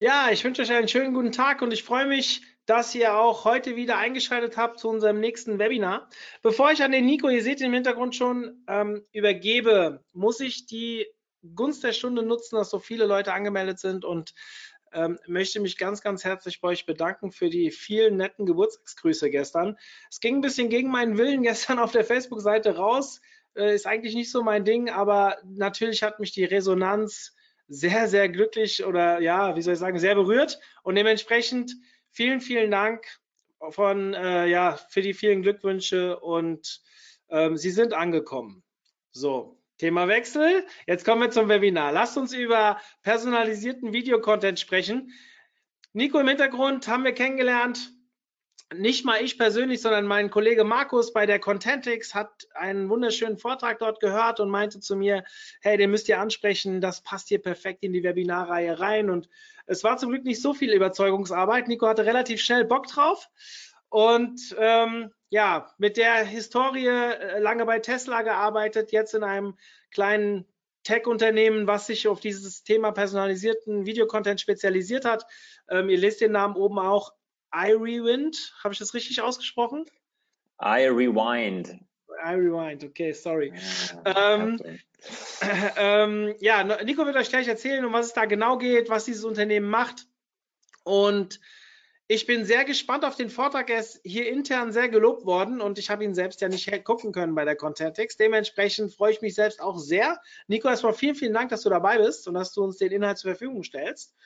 Ja, ich wünsche euch einen schönen guten Tag und ich freue mich, dass ihr auch heute wieder eingeschaltet habt zu unserem nächsten Webinar. Bevor ich an den Nico, ihr seht im Hintergrund schon, ähm, übergebe, muss ich die Gunst der Stunde nutzen, dass so viele Leute angemeldet sind und ähm, möchte mich ganz, ganz herzlich bei euch bedanken für die vielen netten Geburtstagsgrüße gestern. Es ging ein bisschen gegen meinen Willen gestern auf der Facebook-Seite raus. Äh, ist eigentlich nicht so mein Ding, aber natürlich hat mich die Resonanz sehr, sehr glücklich oder ja, wie soll ich sagen, sehr berührt. Und dementsprechend vielen, vielen Dank von, äh, ja, für die vielen Glückwünsche und ähm, Sie sind angekommen. So, Thema Wechsel. Jetzt kommen wir zum Webinar. Lasst uns über personalisierten Videocontent sprechen. Nico im Hintergrund haben wir kennengelernt nicht mal ich persönlich, sondern mein Kollege Markus bei der Contentix hat einen wunderschönen Vortrag dort gehört und meinte zu mir, hey, den müsst ihr ansprechen, das passt hier perfekt in die Webinarreihe rein. Und es war zum Glück nicht so viel Überzeugungsarbeit. Nico hatte relativ schnell Bock drauf. Und ähm, ja, mit der Historie äh, lange bei Tesla gearbeitet, jetzt in einem kleinen Tech-Unternehmen, was sich auf dieses Thema personalisierten Videocontent spezialisiert hat. Ähm, ihr lest den Namen oben auch iRewind, habe ich das richtig ausgesprochen? iRewind. iRewind, okay, sorry. Ja, ähm, ähm, ja, Nico wird euch gleich erzählen, um was es da genau geht, was dieses Unternehmen macht. Und ich bin sehr gespannt auf den Vortrag. Er ist hier intern sehr gelobt worden und ich habe ihn selbst ja nicht gucken können bei der Contentix. Dementsprechend freue ich mich selbst auch sehr. Nico, erstmal vielen, vielen Dank, dass du dabei bist und dass du uns den Inhalt zur Verfügung stellst.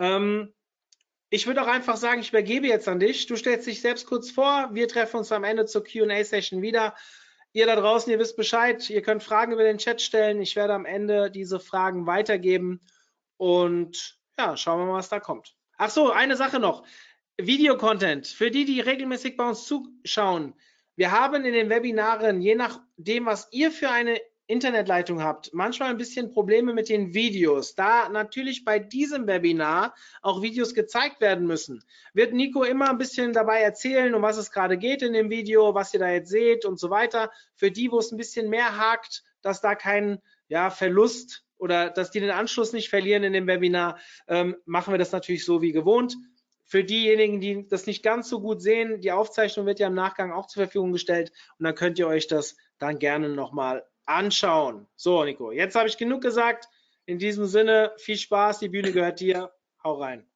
Ähm, ich würde auch einfach sagen, ich übergebe jetzt an dich. Du stellst dich selbst kurz vor. Wir treffen uns am Ende zur QA-Session wieder. Ihr da draußen, ihr wisst Bescheid. Ihr könnt Fragen über den Chat stellen. Ich werde am Ende diese Fragen weitergeben. Und ja, schauen wir mal, was da kommt. Ach so, eine Sache noch. Video-Content. Für die, die regelmäßig bei uns zuschauen. Wir haben in den Webinaren, je nachdem, was ihr für eine Internetleitung habt, manchmal ein bisschen Probleme mit den Videos. Da natürlich bei diesem Webinar auch Videos gezeigt werden müssen, wird Nico immer ein bisschen dabei erzählen, um was es gerade geht in dem Video, was ihr da jetzt seht und so weiter. Für die, wo es ein bisschen mehr hakt, dass da kein ja, Verlust oder dass die den Anschluss nicht verlieren in dem Webinar, ähm, machen wir das natürlich so wie gewohnt. Für diejenigen, die das nicht ganz so gut sehen, die Aufzeichnung wird ja im Nachgang auch zur Verfügung gestellt und dann könnt ihr euch das dann gerne nochmal anschauen. So, Nico, jetzt habe ich genug gesagt. In diesem Sinne, viel Spaß, die Bühne gehört dir. Hau rein.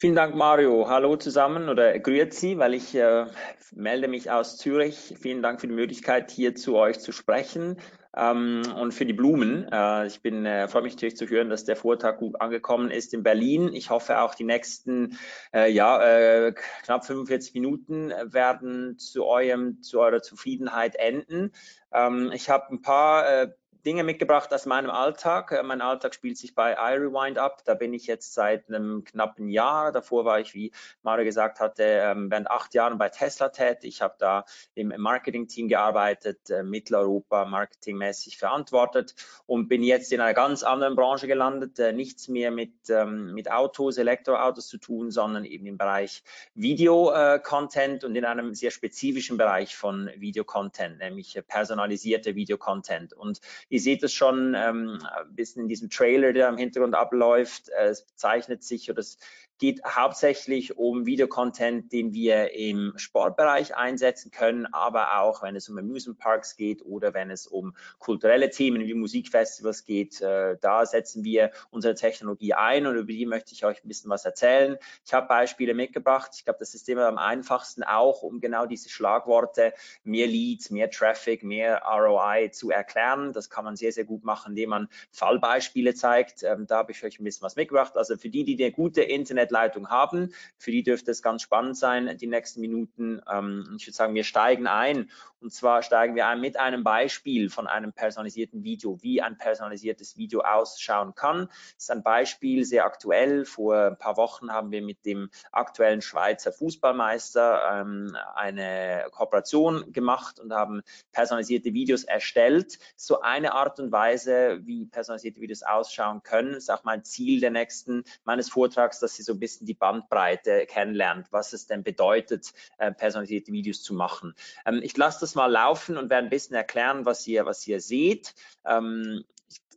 Vielen Dank, Mario. Hallo zusammen oder grüezi, weil ich äh, melde mich aus Zürich. Vielen Dank für die Möglichkeit, hier zu euch zu sprechen ähm, und für die Blumen. Äh, ich bin äh, freue mich natürlich zu hören, dass der Vortrag gut angekommen ist in Berlin. Ich hoffe auch die nächsten äh, ja äh, knapp 45 Minuten werden zu eurem zu eurer Zufriedenheit enden. Ähm, ich habe ein paar äh, Dinge mitgebracht aus meinem Alltag. Äh, mein Alltag spielt sich bei iRewind ab. Da bin ich jetzt seit einem knappen Jahr. Davor war ich, wie Mario gesagt hatte, ähm, während acht Jahren bei Tesla tätig. Ich habe da im Marketing-Team gearbeitet, äh, Mitteleuropa marketingmäßig verantwortet und bin jetzt in einer ganz anderen Branche gelandet. Äh, nichts mehr mit, ähm, mit Autos, Elektroautos zu tun, sondern eben im Bereich Video-Content und in einem sehr spezifischen Bereich von Video-Content, nämlich personalisierte Video-Content. Und Ihr seht es schon ähm, ein bisschen in diesem Trailer, der im Hintergrund abläuft. Äh, es bezeichnet sich oder es geht hauptsächlich um Videocontent, den wir im Sportbereich einsetzen können, aber auch wenn es um Amusement Parks geht oder wenn es um kulturelle Themen wie Musikfestivals geht, äh, da setzen wir unsere Technologie ein und über die möchte ich euch ein bisschen was erzählen. Ich habe Beispiele mitgebracht. Ich glaube, das ist immer am einfachsten auch, um genau diese Schlagworte mehr Leads, mehr Traffic, mehr ROI zu erklären. Das kann man sehr, sehr gut machen, indem man Fallbeispiele zeigt. Ähm, da habe ich euch ein bisschen was mitgebracht. Also für die, die eine gute Internet Internetleitung haben. Für die dürfte es ganz spannend sein, die nächsten Minuten. Ähm, ich würde sagen, wir steigen ein. Und zwar steigen wir ein mit einem Beispiel von einem personalisierten Video, wie ein personalisiertes Video ausschauen kann. Das ist ein Beispiel, sehr aktuell. Vor ein paar Wochen haben wir mit dem aktuellen Schweizer Fußballmeister ähm, eine Kooperation gemacht und haben personalisierte Videos erstellt. So eine Art und Weise, wie personalisierte Videos ausschauen können, ist auch mein Ziel der nächsten meines Vortrags, dass Sie so ein bisschen die Bandbreite kennenlernt, was es denn bedeutet, äh, personalisierte Videos zu machen. Ähm, ich lasse das mal laufen und werde ein bisschen erklären, was ihr, was ihr seht. Ähm,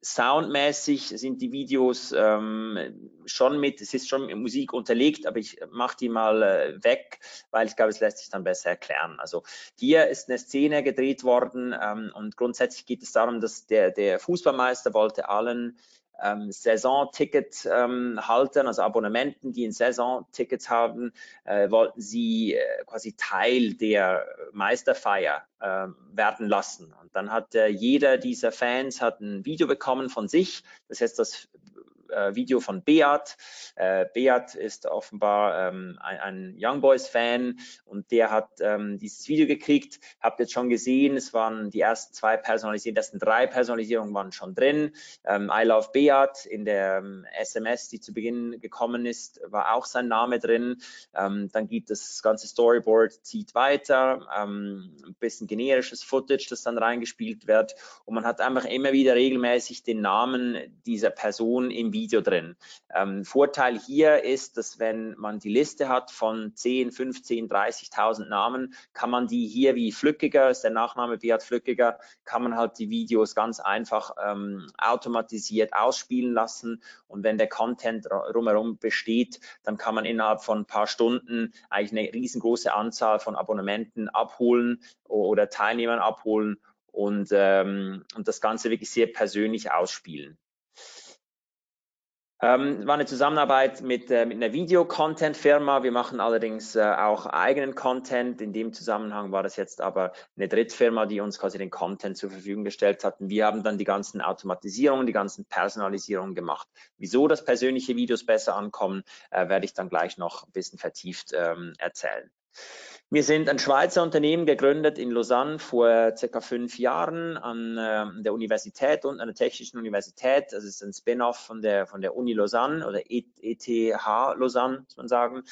soundmäßig sind die Videos ähm, schon mit, es ist schon mit Musik unterlegt, aber ich mache die mal äh, weg, weil ich glaube, es lässt sich dann besser erklären. Also hier ist eine Szene gedreht worden ähm, und grundsätzlich geht es darum, dass der, der Fußballmeister wollte allen ähm, Saisonticket-Haltern, ähm, also Abonnementen, die ein Saisonticket haben, äh, wollten sie äh, quasi Teil der Meisterfeier äh, werden lassen. Und dann hat äh, jeder dieser Fans hat ein Video bekommen von sich. Das heißt, das äh, Video von Beat. Äh, Beat ist offenbar ähm, ein, ein Young Boys Fan und der hat ähm, dieses Video gekriegt. Habt jetzt schon gesehen, es waren die ersten zwei Personalisierungen, die ersten drei Personalisierungen waren schon drin. Ähm, I Love Beat in der ähm, SMS, die zu Beginn gekommen ist, war auch sein Name drin. Ähm, dann gibt das ganze Storyboard, zieht weiter, ähm, ein bisschen generisches Footage, das dann reingespielt wird und man hat einfach immer wieder regelmäßig den Namen dieser Person im Video Video drin. Ähm, Vorteil hier ist, dass wenn man die Liste hat von 10, 15, 30.000 Namen, kann man die hier wie Flückiger, ist der Nachname Beat Flückiger, kann man halt die Videos ganz einfach ähm, automatisiert ausspielen lassen und wenn der Content drumherum besteht, dann kann man innerhalb von ein paar Stunden eigentlich eine riesengroße Anzahl von Abonnementen abholen oder Teilnehmern abholen und, ähm, und das Ganze wirklich sehr persönlich ausspielen. Ähm, war eine Zusammenarbeit mit, äh, mit einer Video-Content-Firma. Wir machen allerdings äh, auch eigenen Content. In dem Zusammenhang war das jetzt aber eine Drittfirma, die uns quasi den Content zur Verfügung gestellt hat. Und wir haben dann die ganzen Automatisierungen, die ganzen Personalisierungen gemacht. Wieso das persönliche Videos besser ankommen, äh, werde ich dann gleich noch ein bisschen vertieft ähm, erzählen. Wir sind ein Schweizer Unternehmen gegründet in Lausanne vor circa fünf Jahren an äh, der Universität und an der Technischen Universität. Das ist ein Spin-off von der, von der Uni Lausanne oder ETH Lausanne, muss man sagen.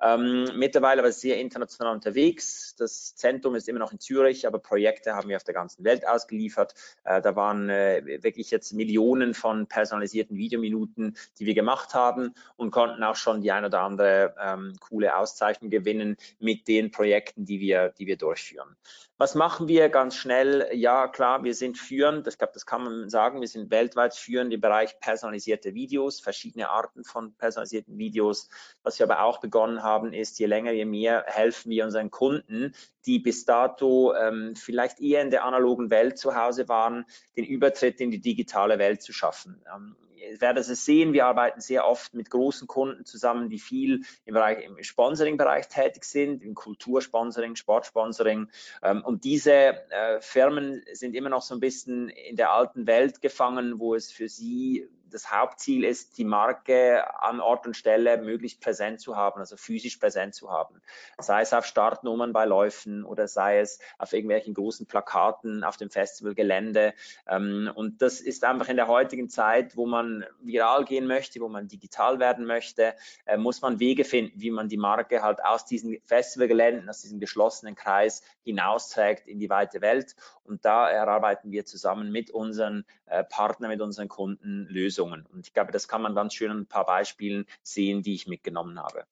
Ähm, mittlerweile aber sehr international unterwegs. Das Zentrum ist immer noch in Zürich, aber Projekte haben wir auf der ganzen Welt ausgeliefert. Äh, da waren äh, wirklich jetzt Millionen von personalisierten Videominuten, die wir gemacht haben und konnten auch schon die ein oder andere ähm, coole Auszeichnung gewinnen mit den Projekten, die wir, die wir durchführen. Was machen wir ganz schnell? Ja, klar, wir sind führend. Ich glaube, das kann man sagen. Wir sind weltweit führend im Bereich personalisierte Videos, verschiedene Arten von personalisierten Videos. Was wir aber auch begonnen haben, ist, je länger, je mehr helfen wir unseren Kunden, die bis dato ähm, vielleicht eher in der analogen Welt zu Hause waren, den Übertritt in die digitale Welt zu schaffen. Ähm, werdet es sehen, wir arbeiten sehr oft mit großen Kunden zusammen, die viel im, Bereich, im Sponsoring-Bereich tätig sind, im Kultursponsoring, Sportsponsoring. Ähm, und diese äh, Firmen sind immer noch so ein bisschen in der alten Welt gefangen, wo es für sie das Hauptziel ist, die Marke an Ort und Stelle möglichst präsent zu haben, also physisch präsent zu haben. Sei es auf Startnummern bei Läufen oder sei es auf irgendwelchen großen Plakaten auf dem Festivalgelände. Ähm, und das ist einfach in der heutigen Zeit, wo man viral gehen möchte, wo man digital werden möchte, äh, muss man Wege finden, wie man die Marke halt aus diesen Festivalgeländen, aus diesem geschlossenen Kreis hinausträgt in die weite Welt. Und da erarbeiten wir zusammen mit unseren äh, Partnern, mit unseren Kunden Lösungen. Und ich glaube, das kann man ganz schön an ein paar Beispielen sehen, die ich mitgenommen habe.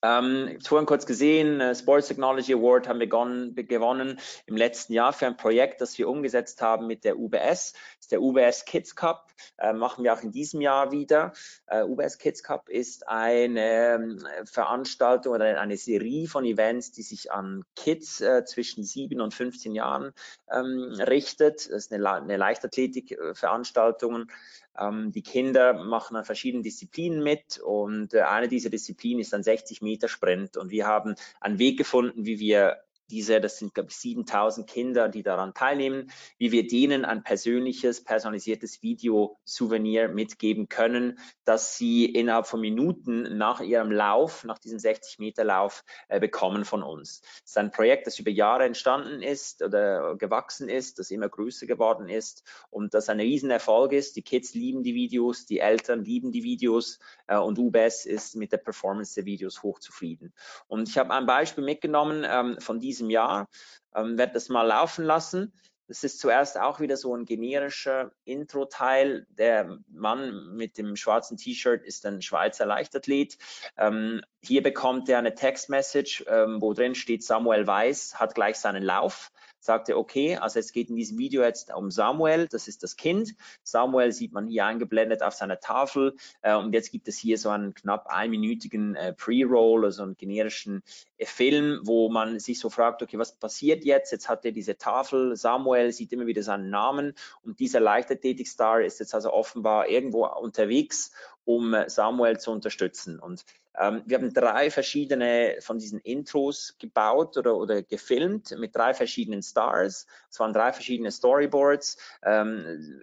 Ähm, vorhin kurz gesehen, äh, Sports Technology Award haben wir gewonnen im letzten Jahr für ein Projekt, das wir umgesetzt haben mit der UBS. Das ist der UBS Kids Cup, äh, machen wir auch in diesem Jahr wieder. Äh, UBS Kids Cup ist eine äh, Veranstaltung oder eine Serie von Events, die sich an Kids äh, zwischen 7 und 15 Jahren ähm, richtet. Das ist eine, eine Leichtathletik-Veranstaltung ähm, die Kinder machen an verschiedenen Disziplinen mit und äh, eine dieser Disziplinen ist ein 60 Meter Sprint. Und wir haben einen Weg gefunden, wie wir diese, das sind glaube ich 7000 Kinder, die daran teilnehmen, wie wir denen ein persönliches, personalisiertes Video-Souvenir mitgeben können, dass sie innerhalb von Minuten nach ihrem Lauf, nach diesem 60 Meter Lauf äh, bekommen von uns. Es ist ein Projekt, das über Jahre entstanden ist oder gewachsen ist, das immer größer geworden ist und das ein Riesenerfolg ist. Die Kids lieben die Videos, die Eltern lieben die Videos äh, und UBS ist mit der Performance der Videos hochzufrieden. Und ich habe ein Beispiel mitgenommen ähm, von diesem Jahr, ähm, werde das mal laufen lassen. Das ist zuerst auch wieder so ein generischer Intro-Teil. Der Mann mit dem schwarzen T-Shirt ist ein Schweizer Leichtathlet. Ähm, hier bekommt er eine Textmessage, ähm, wo drin steht, Samuel Weiß hat gleich seinen Lauf sagte, okay, also es geht in diesem Video jetzt um Samuel, das ist das Kind. Samuel sieht man hier eingeblendet auf seiner Tafel äh, und jetzt gibt es hier so einen knapp einminütigen äh, Pre-Roll, also einen generischen äh, Film, wo man sich so fragt, okay, was passiert jetzt? Jetzt hat er diese Tafel, Samuel sieht immer wieder seinen Namen und dieser Leichtathletikstar ist jetzt also offenbar irgendwo unterwegs, um äh, Samuel zu unterstützen. Und ähm, wir haben drei verschiedene von diesen Intros gebaut oder, oder gefilmt mit drei verschiedenen Stars. Es waren drei verschiedene Storyboards ähm,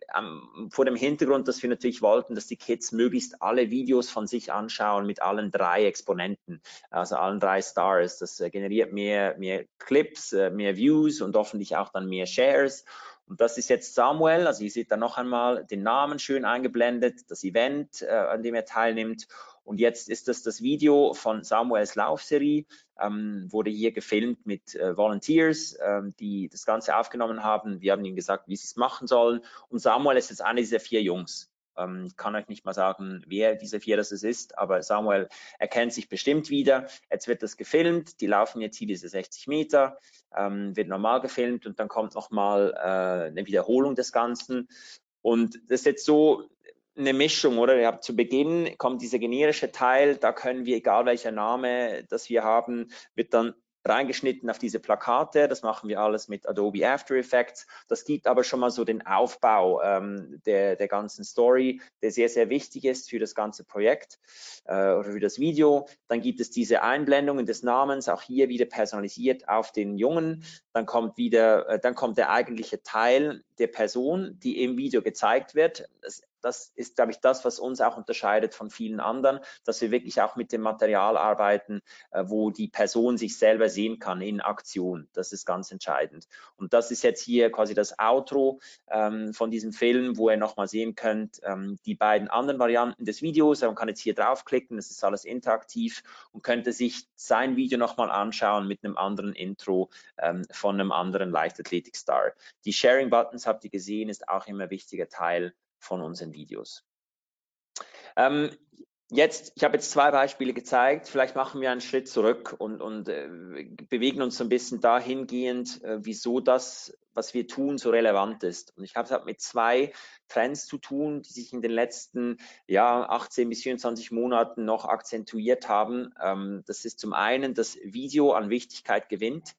vor dem Hintergrund, dass wir natürlich wollten, dass die Kids möglichst alle Videos von sich anschauen mit allen drei Exponenten, also allen drei Stars. Das äh, generiert mehr, mehr Clips, äh, mehr Views und hoffentlich auch dann mehr Shares. Und das ist jetzt Samuel, also ihr seht da noch einmal den Namen schön eingeblendet, das Event, äh, an dem er teilnimmt. Und jetzt ist das das Video von Samuels Laufserie, ähm, wurde hier gefilmt mit äh, Volunteers, ähm, die das Ganze aufgenommen haben. Wir haben ihnen gesagt, wie sie es machen sollen. Und Samuel ist jetzt einer dieser vier Jungs. Ähm, kann euch nicht mal sagen, wer diese vier das ist, aber Samuel erkennt sich bestimmt wieder. Jetzt wird das gefilmt, die laufen jetzt hier diese 60 Meter, ähm, wird normal gefilmt und dann kommt nochmal äh, eine Wiederholung des Ganzen. Und das ist jetzt so, eine Mischung, oder? Ihr habt zu Beginn kommt dieser generische Teil, da können wir, egal welcher Name das wir haben, wird dann reingeschnitten auf diese Plakate. Das machen wir alles mit Adobe After Effects. Das gibt aber schon mal so den Aufbau ähm, der, der ganzen Story, der sehr, sehr wichtig ist für das ganze Projekt äh, oder für das Video. Dann gibt es diese Einblendungen des Namens, auch hier wieder personalisiert auf den Jungen. Dann kommt wieder, äh, dann kommt der eigentliche Teil der Person, die im Video gezeigt wird. Das das ist, glaube ich, das, was uns auch unterscheidet von vielen anderen, dass wir wirklich auch mit dem Material arbeiten, äh, wo die Person sich selber sehen kann in Aktion. Das ist ganz entscheidend. Und das ist jetzt hier quasi das Outro ähm, von diesem Film, wo ihr nochmal sehen könnt, ähm, die beiden anderen Varianten des Videos. Man kann jetzt hier draufklicken, das ist alles interaktiv und könnte sich sein Video nochmal anschauen mit einem anderen Intro ähm, von einem anderen Leichtathletik-Star. Die Sharing-Buttons habt ihr gesehen, ist auch immer ein wichtiger Teil von unseren Videos. Ähm, jetzt, ich habe jetzt zwei Beispiele gezeigt. Vielleicht machen wir einen Schritt zurück und, und äh, bewegen uns so ein bisschen dahingehend, äh, wieso das, was wir tun, so relevant ist. Und ich habe es halt mit zwei Trends zu tun, die sich in den letzten ja, 18 bis 24 Monaten noch akzentuiert haben. Ähm, das ist zum einen, dass Video an Wichtigkeit gewinnt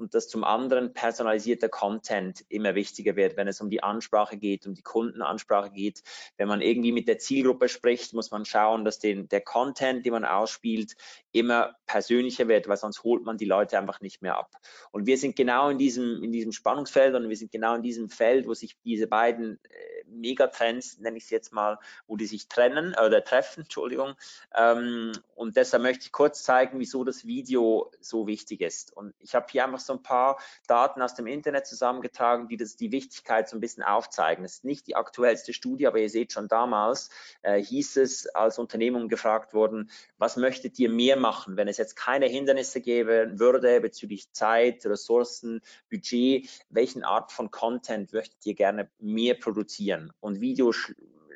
und dass zum anderen personalisierter Content immer wichtiger wird, wenn es um die Ansprache geht, um die Kundenansprache geht. Wenn man irgendwie mit der Zielgruppe spricht, muss man schauen, dass den, der Content, den man ausspielt, immer persönlicher wird, weil sonst holt man die Leute einfach nicht mehr ab. Und wir sind genau in diesem, in diesem Spannungsfeld und wir sind genau in diesem Feld, wo sich diese beiden äh, Megatrends, nenne ich es jetzt mal, wo die sich trennen oder treffen, Entschuldigung. Ähm, und deshalb möchte ich kurz zeigen, wieso das Video so wichtig ist. Und ich habe hier einfach so ein paar Daten aus dem Internet zusammengetragen, die das die Wichtigkeit so ein bisschen aufzeigen. Das ist nicht die aktuellste Studie, aber ihr seht schon damals äh, hieß es als Unternehmung gefragt worden, was möchtet ihr mehr machen, wenn es jetzt keine Hindernisse geben würde bezüglich Zeit, Ressourcen, Budget, welchen Art von Content möchtet ihr gerne mehr produzieren? Und Video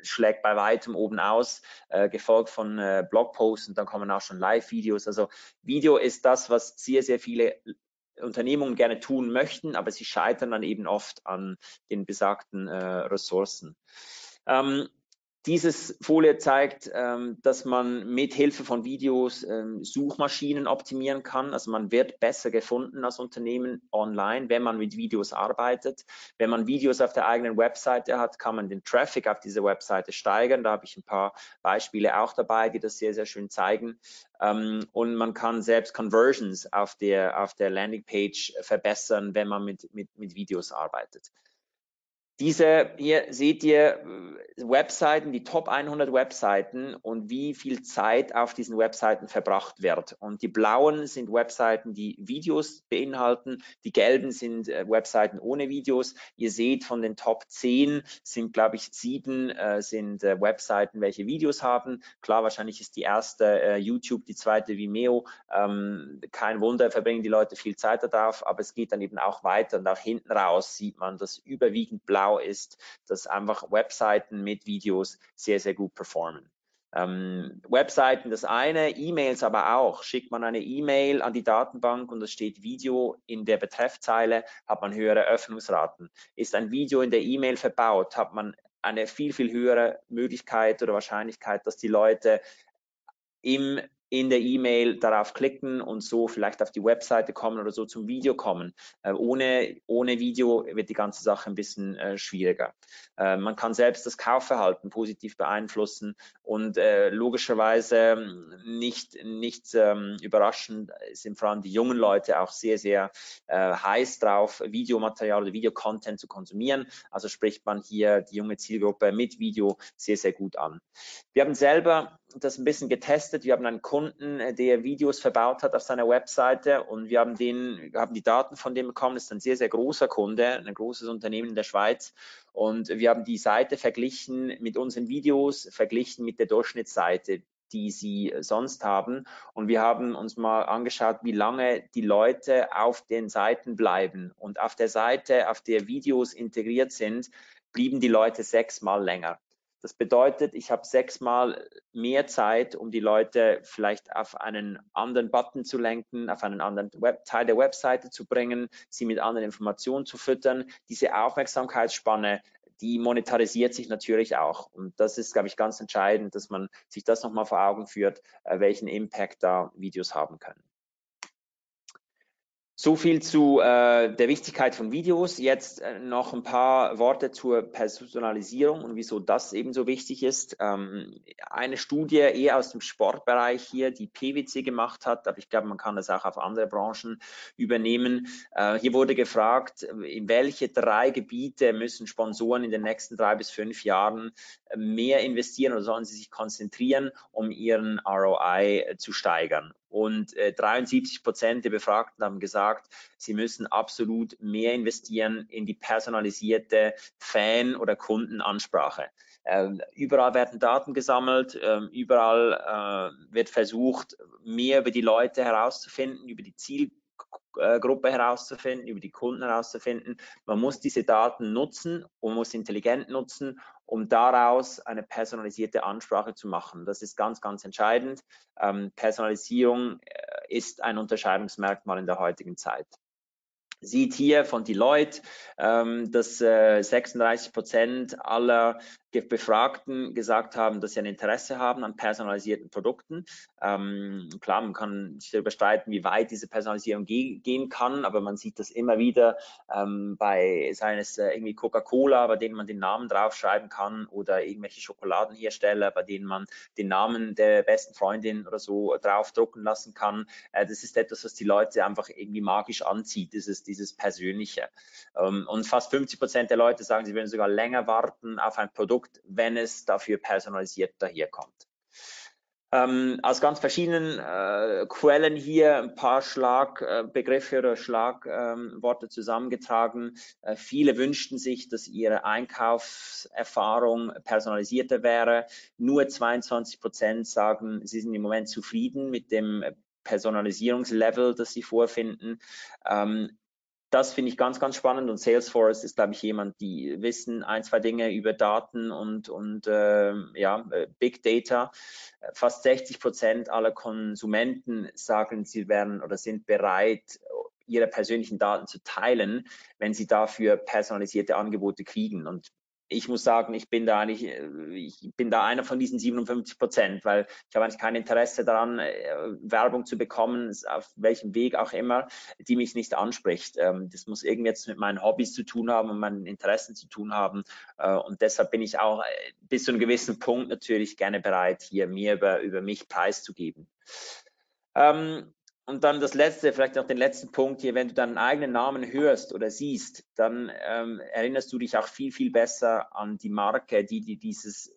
schlägt bei weitem oben aus, äh, gefolgt von äh, Blogposts und dann kommen auch schon Live-Videos. Also Video ist das, was sehr, sehr viele Unternehmungen gerne tun möchten, aber sie scheitern dann eben oft an den besagten äh, Ressourcen. Ähm, Dieses Folie zeigt, ähm, dass man mit Hilfe von Videos ähm, Suchmaschinen optimieren kann. Also man wird besser gefunden als Unternehmen online, wenn man mit Videos arbeitet. Wenn man Videos auf der eigenen Webseite hat, kann man den Traffic auf dieser Webseite steigern. Da habe ich ein paar Beispiele auch dabei, die das sehr, sehr schön zeigen. Ähm, und man kann selbst Conversions auf der, auf der Landingpage verbessern, wenn man mit, mit, mit Videos arbeitet. Diese, hier seht ihr äh, Webseiten, die Top 100 Webseiten und wie viel Zeit auf diesen Webseiten verbracht wird. Und die blauen sind Webseiten, die Videos beinhalten. Die gelben sind äh, Webseiten ohne Videos. Ihr seht von den Top 10 sind, glaube ich, sieben äh, sind äh, Webseiten, welche Videos haben. Klar, wahrscheinlich ist die erste äh, YouTube, die zweite Vimeo. Ähm, kein Wunder, verbringen die Leute viel Zeit darauf, aber es geht dann eben auch weiter und auch hinten raus sieht man, dass überwiegend blau blau ist, dass einfach Webseiten mit Videos sehr, sehr gut performen. Ähm, Webseiten das eine, E-Mails aber auch. Schickt man eine E-Mail an die Datenbank und es steht Video in der Betreffzeile, hat man höhere Öffnungsraten. Ist ein Video in der E-Mail verbaut, hat man eine viel, viel höhere Möglichkeit oder Wahrscheinlichkeit, dass die Leute im in der E-Mail darauf klicken und so vielleicht auf die Webseite kommen oder so zum Video kommen. Äh, ohne, ohne Video wird die ganze Sache ein bisschen äh, schwieriger. Äh, man kann selbst das Kaufverhalten positiv beeinflussen und äh, logischerweise ähm, nicht, nicht ähm, überraschend sind vor allem die jungen Leute auch sehr, sehr äh, heiß drauf, Videomaterial oder Videocontent zu konsumieren. Also spricht man hier die junge Zielgruppe mit Video sehr, sehr gut an. Wir haben selber das ein bisschen getestet. Wir haben einen Kunden, äh, der Videos verbaut hat auf seiner Webseite und wir haben den, haben die Daten von dem bekommen. Das ist ein sehr, sehr großer Kunde, ein großes Unternehmen in der Schweiz. Und wir haben die Seite verglichen mit unseren Videos, verglichen mit der Durchschnittsseite die sie sonst haben. Und wir haben uns mal angeschaut, wie lange die Leute auf den Seiten bleiben. Und auf der Seite, auf der Videos integriert sind, blieben die Leute sechsmal länger. Das bedeutet, ich habe sechsmal mehr Zeit, um die Leute vielleicht auf einen anderen Button zu lenken, auf einen anderen Web Teil der Webseite zu bringen, sie mit anderen Informationen zu füttern. Diese Aufmerksamkeitsspanne, die monetarisiert sich natürlich auch. Und das ist, glaube ich, ganz entscheidend, dass man sich das nochmal vor Augen führt, äh, welchen Impact da Videos haben können. So viel zu äh, der Wichtigkeit von Videos. Jetzt äh, noch ein paar Worte zur Personalisierung und wieso das eben so wichtig ist. Ähm, eine Studie eher aus dem Sportbereich hier, die PwC gemacht hat, aber ich glaube, man kann das auch auf andere Branchen übernehmen. Äh, hier wurde gefragt, in welche drei Gebiete müssen Sponsoren in den nächsten drei bis fünf Jahren mehr investieren oder sollen sie sich konzentrieren, um ihren ROI äh, zu steigern. Und äh, 73 Prozent der Befragten haben gesagt, sie müssen absolut mehr investieren in die personalisierte Fan- oder Kundenansprache. Ähm, überall werden Daten gesammelt, ähm, überall äh, wird versucht, mehr über die Leute herauszufinden, über die Zielgruppe Gruppe herauszufinden, über die Kunden herauszufinden. Man muss diese Daten nutzen und muss intelligent nutzen, um daraus eine personalisierte Ansprache zu machen. Das ist ganz, ganz entscheidend. Ähm, Personalisierung äh, ist ein Unterscheidungsmerkmal in der heutigen Zeit sieht hier von Deloitte, ähm, dass äh, 36 Prozent aller Befragten gesagt haben, dass sie ein Interesse haben an personalisierten Produkten. Ähm, klar, man kann sich darüber streiten, wie weit diese Personalisierung ge gehen kann, aber man sieht das immer wieder ähm, bei seines äh, irgendwie Coca-Cola, bei denen man den Namen draufschreiben kann oder irgendwelche Schokoladenhersteller, bei denen man den Namen der besten Freundin oder so draufdrucken lassen kann. Äh, das ist etwas, was die Leute einfach irgendwie magisch anzieht, dieses, dieses Persönliche. Ähm, und fast 50 Prozent der Leute sagen, sie würden sogar länger warten auf ein Produkt, Produkt, wenn es dafür personalisiert daherkommt. Ähm, aus ganz verschiedenen äh, Quellen hier ein paar Schlagbegriffe äh, oder Schlagworte ähm, zusammengetragen. Äh, viele wünschten sich, dass ihre Einkaufserfahrung personalisierter wäre. Nur 22 Prozent sagen, sie sind im Moment zufrieden mit dem Personalisierungslevel, das sie vorfinden. Ähm, das finde ich ganz, ganz spannend und Salesforce ist, glaube ich, jemand, die wissen ein, zwei Dinge über Daten und, und äh, ja, Big Data. Fast 60 Prozent aller Konsumenten sagen, sie werden oder sind bereit, ihre persönlichen Daten zu teilen, wenn sie dafür personalisierte Angebote kriegen. Und ich muss sagen, ich bin da eigentlich, äh, ich bin da einer von diesen 57 Prozent, weil ich habe eigentlich kein Interesse daran, äh, Werbung zu bekommen, auf welchem Weg auch immer, die mich nicht anspricht. Ähm, das muss irgendwie jetzt mit meinen Hobbys zu tun haben und meinen Interessen zu tun haben. Äh, und deshalb bin ich auch bis zu einem gewissen Punkt natürlich gerne bereit, hier mir über, über mich preiszugeben. Ähm, und dann das letzte, vielleicht noch den letzten Punkt hier, wenn du deinen eigenen Namen hörst oder siehst, dann ähm, erinnerst du dich auch viel, viel besser an die Marke, die dir dieses,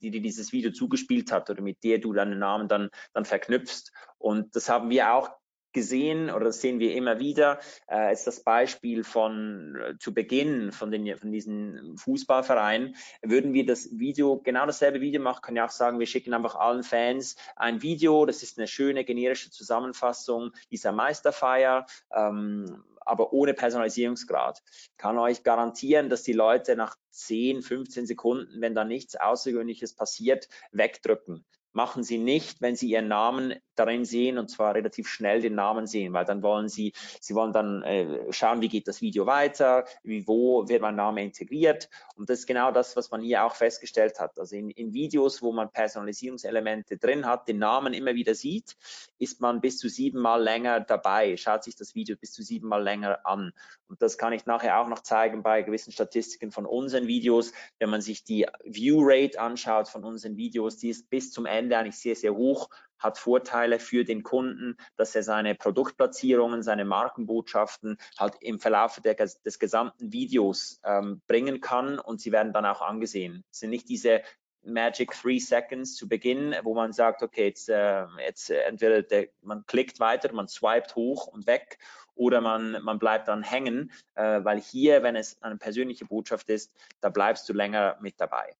die dir dieses Video zugespielt hat oder mit der du deinen Namen dann, dann verknüpfst. Und das haben wir auch gesehen oder das sehen wir immer wieder, äh, ist das Beispiel von äh, zu Beginn von, den, von diesen Fußballvereinen, würden wir das Video, genau dasselbe Video machen, können ja auch sagen, wir schicken einfach allen Fans ein Video, das ist eine schöne generische Zusammenfassung dieser Meisterfeier, ähm, aber ohne Personalisierungsgrad. Kann euch garantieren, dass die Leute nach 10, 15 Sekunden, wenn da nichts Außergewöhnliches passiert, wegdrücken machen sie nicht, wenn sie ihren Namen darin sehen und zwar relativ schnell den Namen sehen, weil dann wollen sie, sie wollen dann äh, schauen, wie geht das Video weiter, wie, wo wird mein Name integriert. Und das ist genau das, was man hier auch festgestellt hat. Also in, in Videos, wo man Personalisierungselemente drin hat, den Namen immer wieder sieht, ist man bis zu siebenmal länger dabei, schaut sich das Video bis zu siebenmal länger an. Und das kann ich nachher auch noch zeigen bei gewissen Statistiken von unseren Videos, wenn man sich die View Rate anschaut von unseren Videos, die ist bis zum Ende eigentlich sehr, sehr hoch hat Vorteile für den Kunden, dass er seine Produktplatzierungen, seine Markenbotschaften halt im Verlauf der, des gesamten Videos ähm, bringen kann und sie werden dann auch angesehen. Es sind nicht diese Magic Three Seconds zu Beginn, wo man sagt, okay, jetzt, äh, jetzt entweder der, man klickt weiter, man swiped hoch und weg oder man, man bleibt dann hängen, äh, weil hier, wenn es eine persönliche Botschaft ist, da bleibst du länger mit dabei.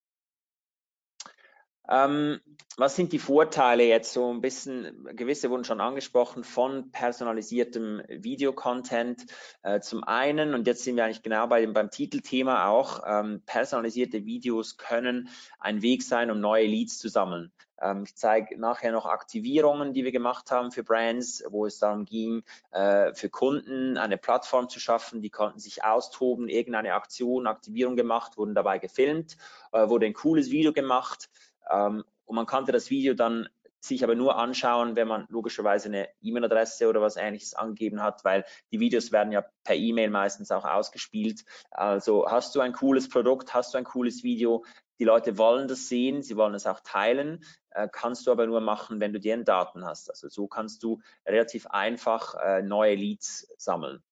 Ähm, was sind die Vorteile jetzt so ein bisschen, gewisse wurden schon angesprochen, von personalisiertem Videocontent? Äh, zum einen, und jetzt sind wir eigentlich genau bei dem, beim Titelthema auch, ähm, personalisierte Videos können ein Weg sein, um neue Leads zu sammeln. Ähm, ich zeige nachher noch Aktivierungen, die wir gemacht haben für Brands, wo es darum ging, äh, für Kunden eine Plattform zu schaffen. Die konnten sich austoben, irgendeine Aktion, Aktivierung gemacht, wurden dabei gefilmt, äh, wurde ein cooles Video gemacht ähm, und man konnte das Video dann sich aber nur anschauen, wenn man logischerweise eine E-Mail-Adresse oder was ähnliches angegeben hat, weil die Videos werden ja per E-Mail meistens auch ausgespielt. Also hast du ein cooles Produkt, hast du ein cooles Video, die Leute wollen das sehen, sie wollen es auch teilen, äh, kannst du aber nur machen, wenn du deren Daten hast. Also so kannst du relativ einfach äh, neue Leads sammeln.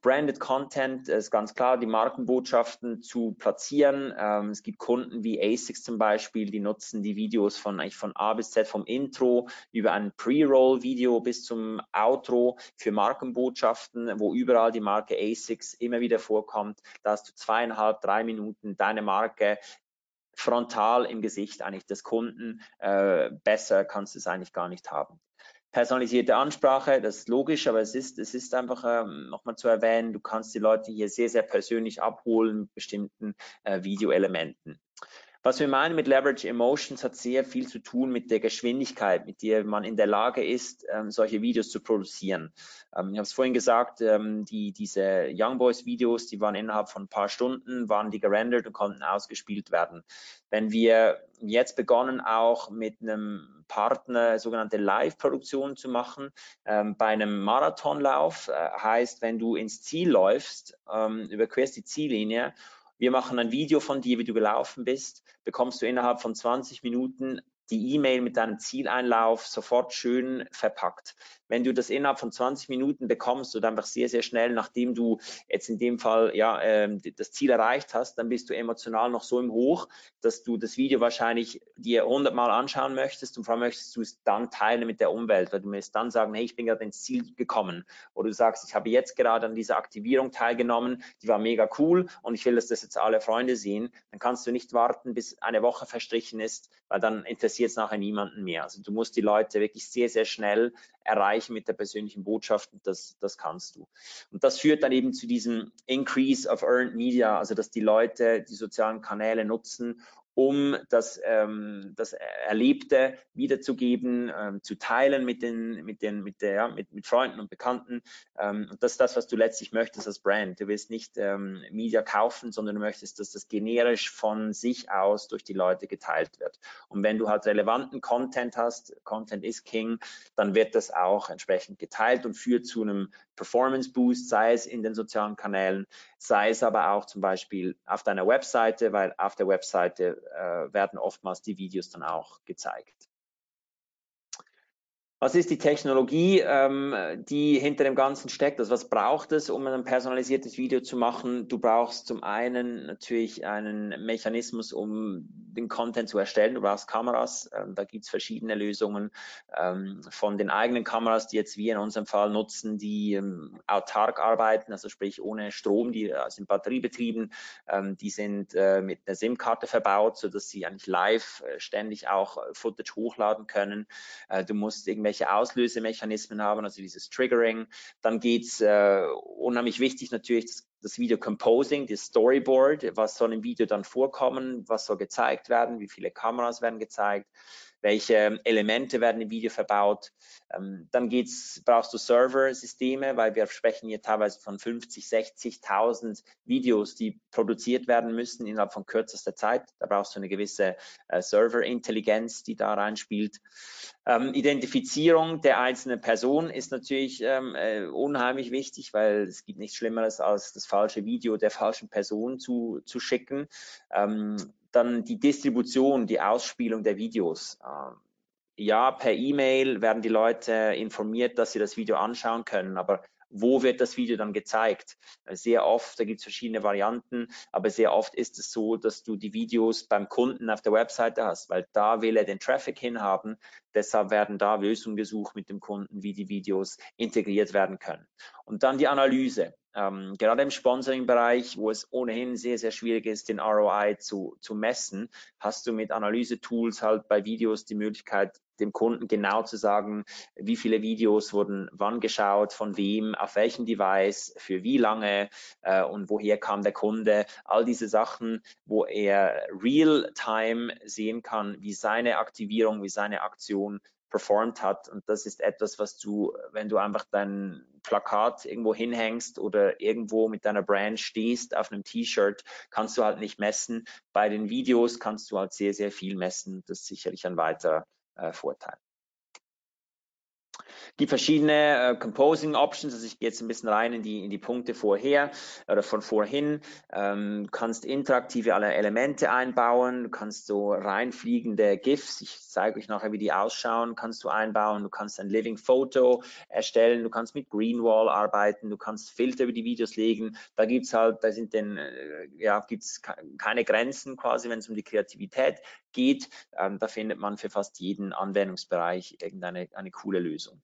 Branded Content ist ganz klar, die Markenbotschaften zu platzieren. Ähm, es gibt Kunden wie ASICS zum Beispiel, die nutzen die Videos von, eigentlich von A bis Z, vom Intro über ein Pre-Roll-Video bis zum Outro für Markenbotschaften, wo überall die Marke ASICS immer wieder vorkommt. Da hast du zweieinhalb, drei Minuten deine Marke frontal im Gesicht eigentlich des Kunden. Äh, besser kannst du es eigentlich gar nicht haben personalisierte Ansprache, das ist logisch, aber es ist, es ist einfach ähm, nochmal zu erwähnen, du kannst die Leute hier sehr, sehr persönlich abholen mit bestimmten äh, Videoelementen. Was wir meinen mit Leverage Emotions hat sehr viel zu tun mit der Geschwindigkeit, mit der man in der Lage ist, ähm, solche Videos zu produzieren. Ähm, ich habe es vorhin gesagt, ähm, die, diese Young Boys Videos, die waren innerhalb von ein paar Stunden, waren die gerendert und konnten ausgespielt werden. Wenn wir jetzt begonnen auch mit einem Partner sogenannte Live-Produktionen zu machen. Ähm, bei einem Marathonlauf äh, heißt, wenn du ins Ziel läufst, ähm, überquerst die Ziellinie wir machen ein Video von dir, wie du gelaufen bist, bekommst du innerhalb von 20 Minuten die E-Mail mit deinem Zieleinlauf sofort schön verpackt. Wenn du das innerhalb von 20 Minuten bekommst oder einfach sehr, sehr schnell, nachdem du jetzt in dem Fall ja ähm, das Ziel erreicht hast, dann bist du emotional noch so im Hoch, dass du das Video wahrscheinlich dir 100 Mal anschauen möchtest und vor allem möchtest du es dann teilen mit der Umwelt, weil du möchtest dann sagen, hey, ich bin gerade ins Ziel gekommen. Oder du sagst, ich habe jetzt gerade an dieser Aktivierung teilgenommen, die war mega cool und ich will, dass das jetzt alle Freunde sehen. Dann kannst du nicht warten, bis eine Woche verstrichen ist, weil dann interessiert es nachher niemanden mehr. Also du musst die Leute wirklich sehr, sehr schnell erreichen mit der persönlichen Botschaft und das, das kannst du. Und das führt dann eben zu diesem Increase of Earned Media, also dass die Leute die sozialen Kanäle nutzen, um das, ähm, das Erlebte wiederzugeben, ähm, zu teilen mit den, mit den, mit der, ja, mit, mit Freunden und Bekannten. Ähm, und das ist das, was du letztlich möchtest als Brand. Du willst nicht ähm, Media kaufen, sondern du möchtest, dass das generisch von sich aus durch die Leute geteilt wird. Und wenn du halt relevanten Content hast, Content is King, dann wird das auch entsprechend geteilt und führt zu einem Performance Boost, sei es in den sozialen Kanälen, sei es aber auch zum Beispiel auf deiner Webseite, weil auf der Webseite äh, werden oftmals die Videos dann auch gezeigt. Was ist die Technologie, ähm, die hinter dem Ganzen steckt? Also was braucht es, um ein personalisiertes Video zu machen? Du brauchst zum einen natürlich einen Mechanismus, um den Content zu erstellen. Du brauchst Kameras. Ähm, da gibt es verschiedene Lösungen ähm, von den eigenen Kameras, die jetzt wir in unserem Fall nutzen, die ähm, autark arbeiten, also sprich ohne Strom, die äh, sind batteriebetrieben. Ähm, die sind äh, mit einer SIM-Karte verbaut, sodass sie eigentlich live äh, ständig auch äh, Footage hochladen können. Äh, du musst irgendwie irgendwelche Auslösemechanismen haben, also dieses Triggering. Dann geht's äh, unheimlich wichtig natürlich das, das Video Composing, das Storyboard, was soll im Video dann vorkommen, was soll gezeigt werden, wie viele Kameras werden gezeigt welche Elemente werden im Video verbaut. Ähm, dann geht's, brauchst du Server-Systeme, weil wir sprechen hier teilweise von 50, 60.000 Videos, die produziert werden müssen innerhalb von kürzester Zeit. Da brauchst du eine gewisse äh, Server-Intelligenz, die da reinspielt. Ähm, Identifizierung der einzelnen Person ist natürlich ähm, äh, unheimlich wichtig, weil es gibt nichts Schlimmeres als das falsche Video der falschen Person zu, zu schicken. Ähm, dann die Distribution, die Ausspielung der Videos. Ähm, ja, per E-Mail werden die Leute informiert, dass sie das Video anschauen können, aber wo wird das Video dann gezeigt? Sehr oft, da gibt es verschiedene Varianten, aber sehr oft ist es so, dass du die Videos beim Kunden auf der Webseite hast, weil da will er den Traffic hinhaben. Deshalb werden da Lösungen gesucht mit dem Kunden, wie die Videos integriert werden können. Und dann die Analyse. Ähm, gerade im Sponsoring-Bereich, wo es ohnehin sehr, sehr schwierig ist, den ROI zu, zu messen, hast du mit Analyse-Tools halt bei Videos die Möglichkeit, dem Kunden genau zu sagen, wie viele Videos wurden wann geschaut, von wem, auf welchem Device, für wie lange äh, und woher kam der Kunde. All diese Sachen, wo er real-time sehen kann, wie seine Aktivierung, wie seine Aktion performt hat. Und das ist etwas, was du, wenn du einfach dein Plakat irgendwo hinhängst oder irgendwo mit deiner Brand stehst auf einem T-Shirt, kannst du halt nicht messen. Bei den Videos kannst du halt sehr, sehr viel messen. Das ist sicherlich ein weiterer äh, Vorteil. Gibt verschiedene äh, Composing Options, also ich gehe jetzt ein bisschen rein in die, in die Punkte vorher oder von vorhin. Ähm, du kannst interaktive alle Elemente einbauen, du kannst so reinfliegende GIFs, ich zeige euch nachher, wie die ausschauen, kannst du einbauen, du kannst ein Living Photo erstellen, du kannst mit Greenwall arbeiten, du kannst Filter über die Videos legen, da gibt's halt, da sind denn, äh, ja, gibt's keine Grenzen quasi, wenn es um die Kreativität geht. Ähm, da findet man für fast jeden Anwendungsbereich irgendeine eine coole Lösung.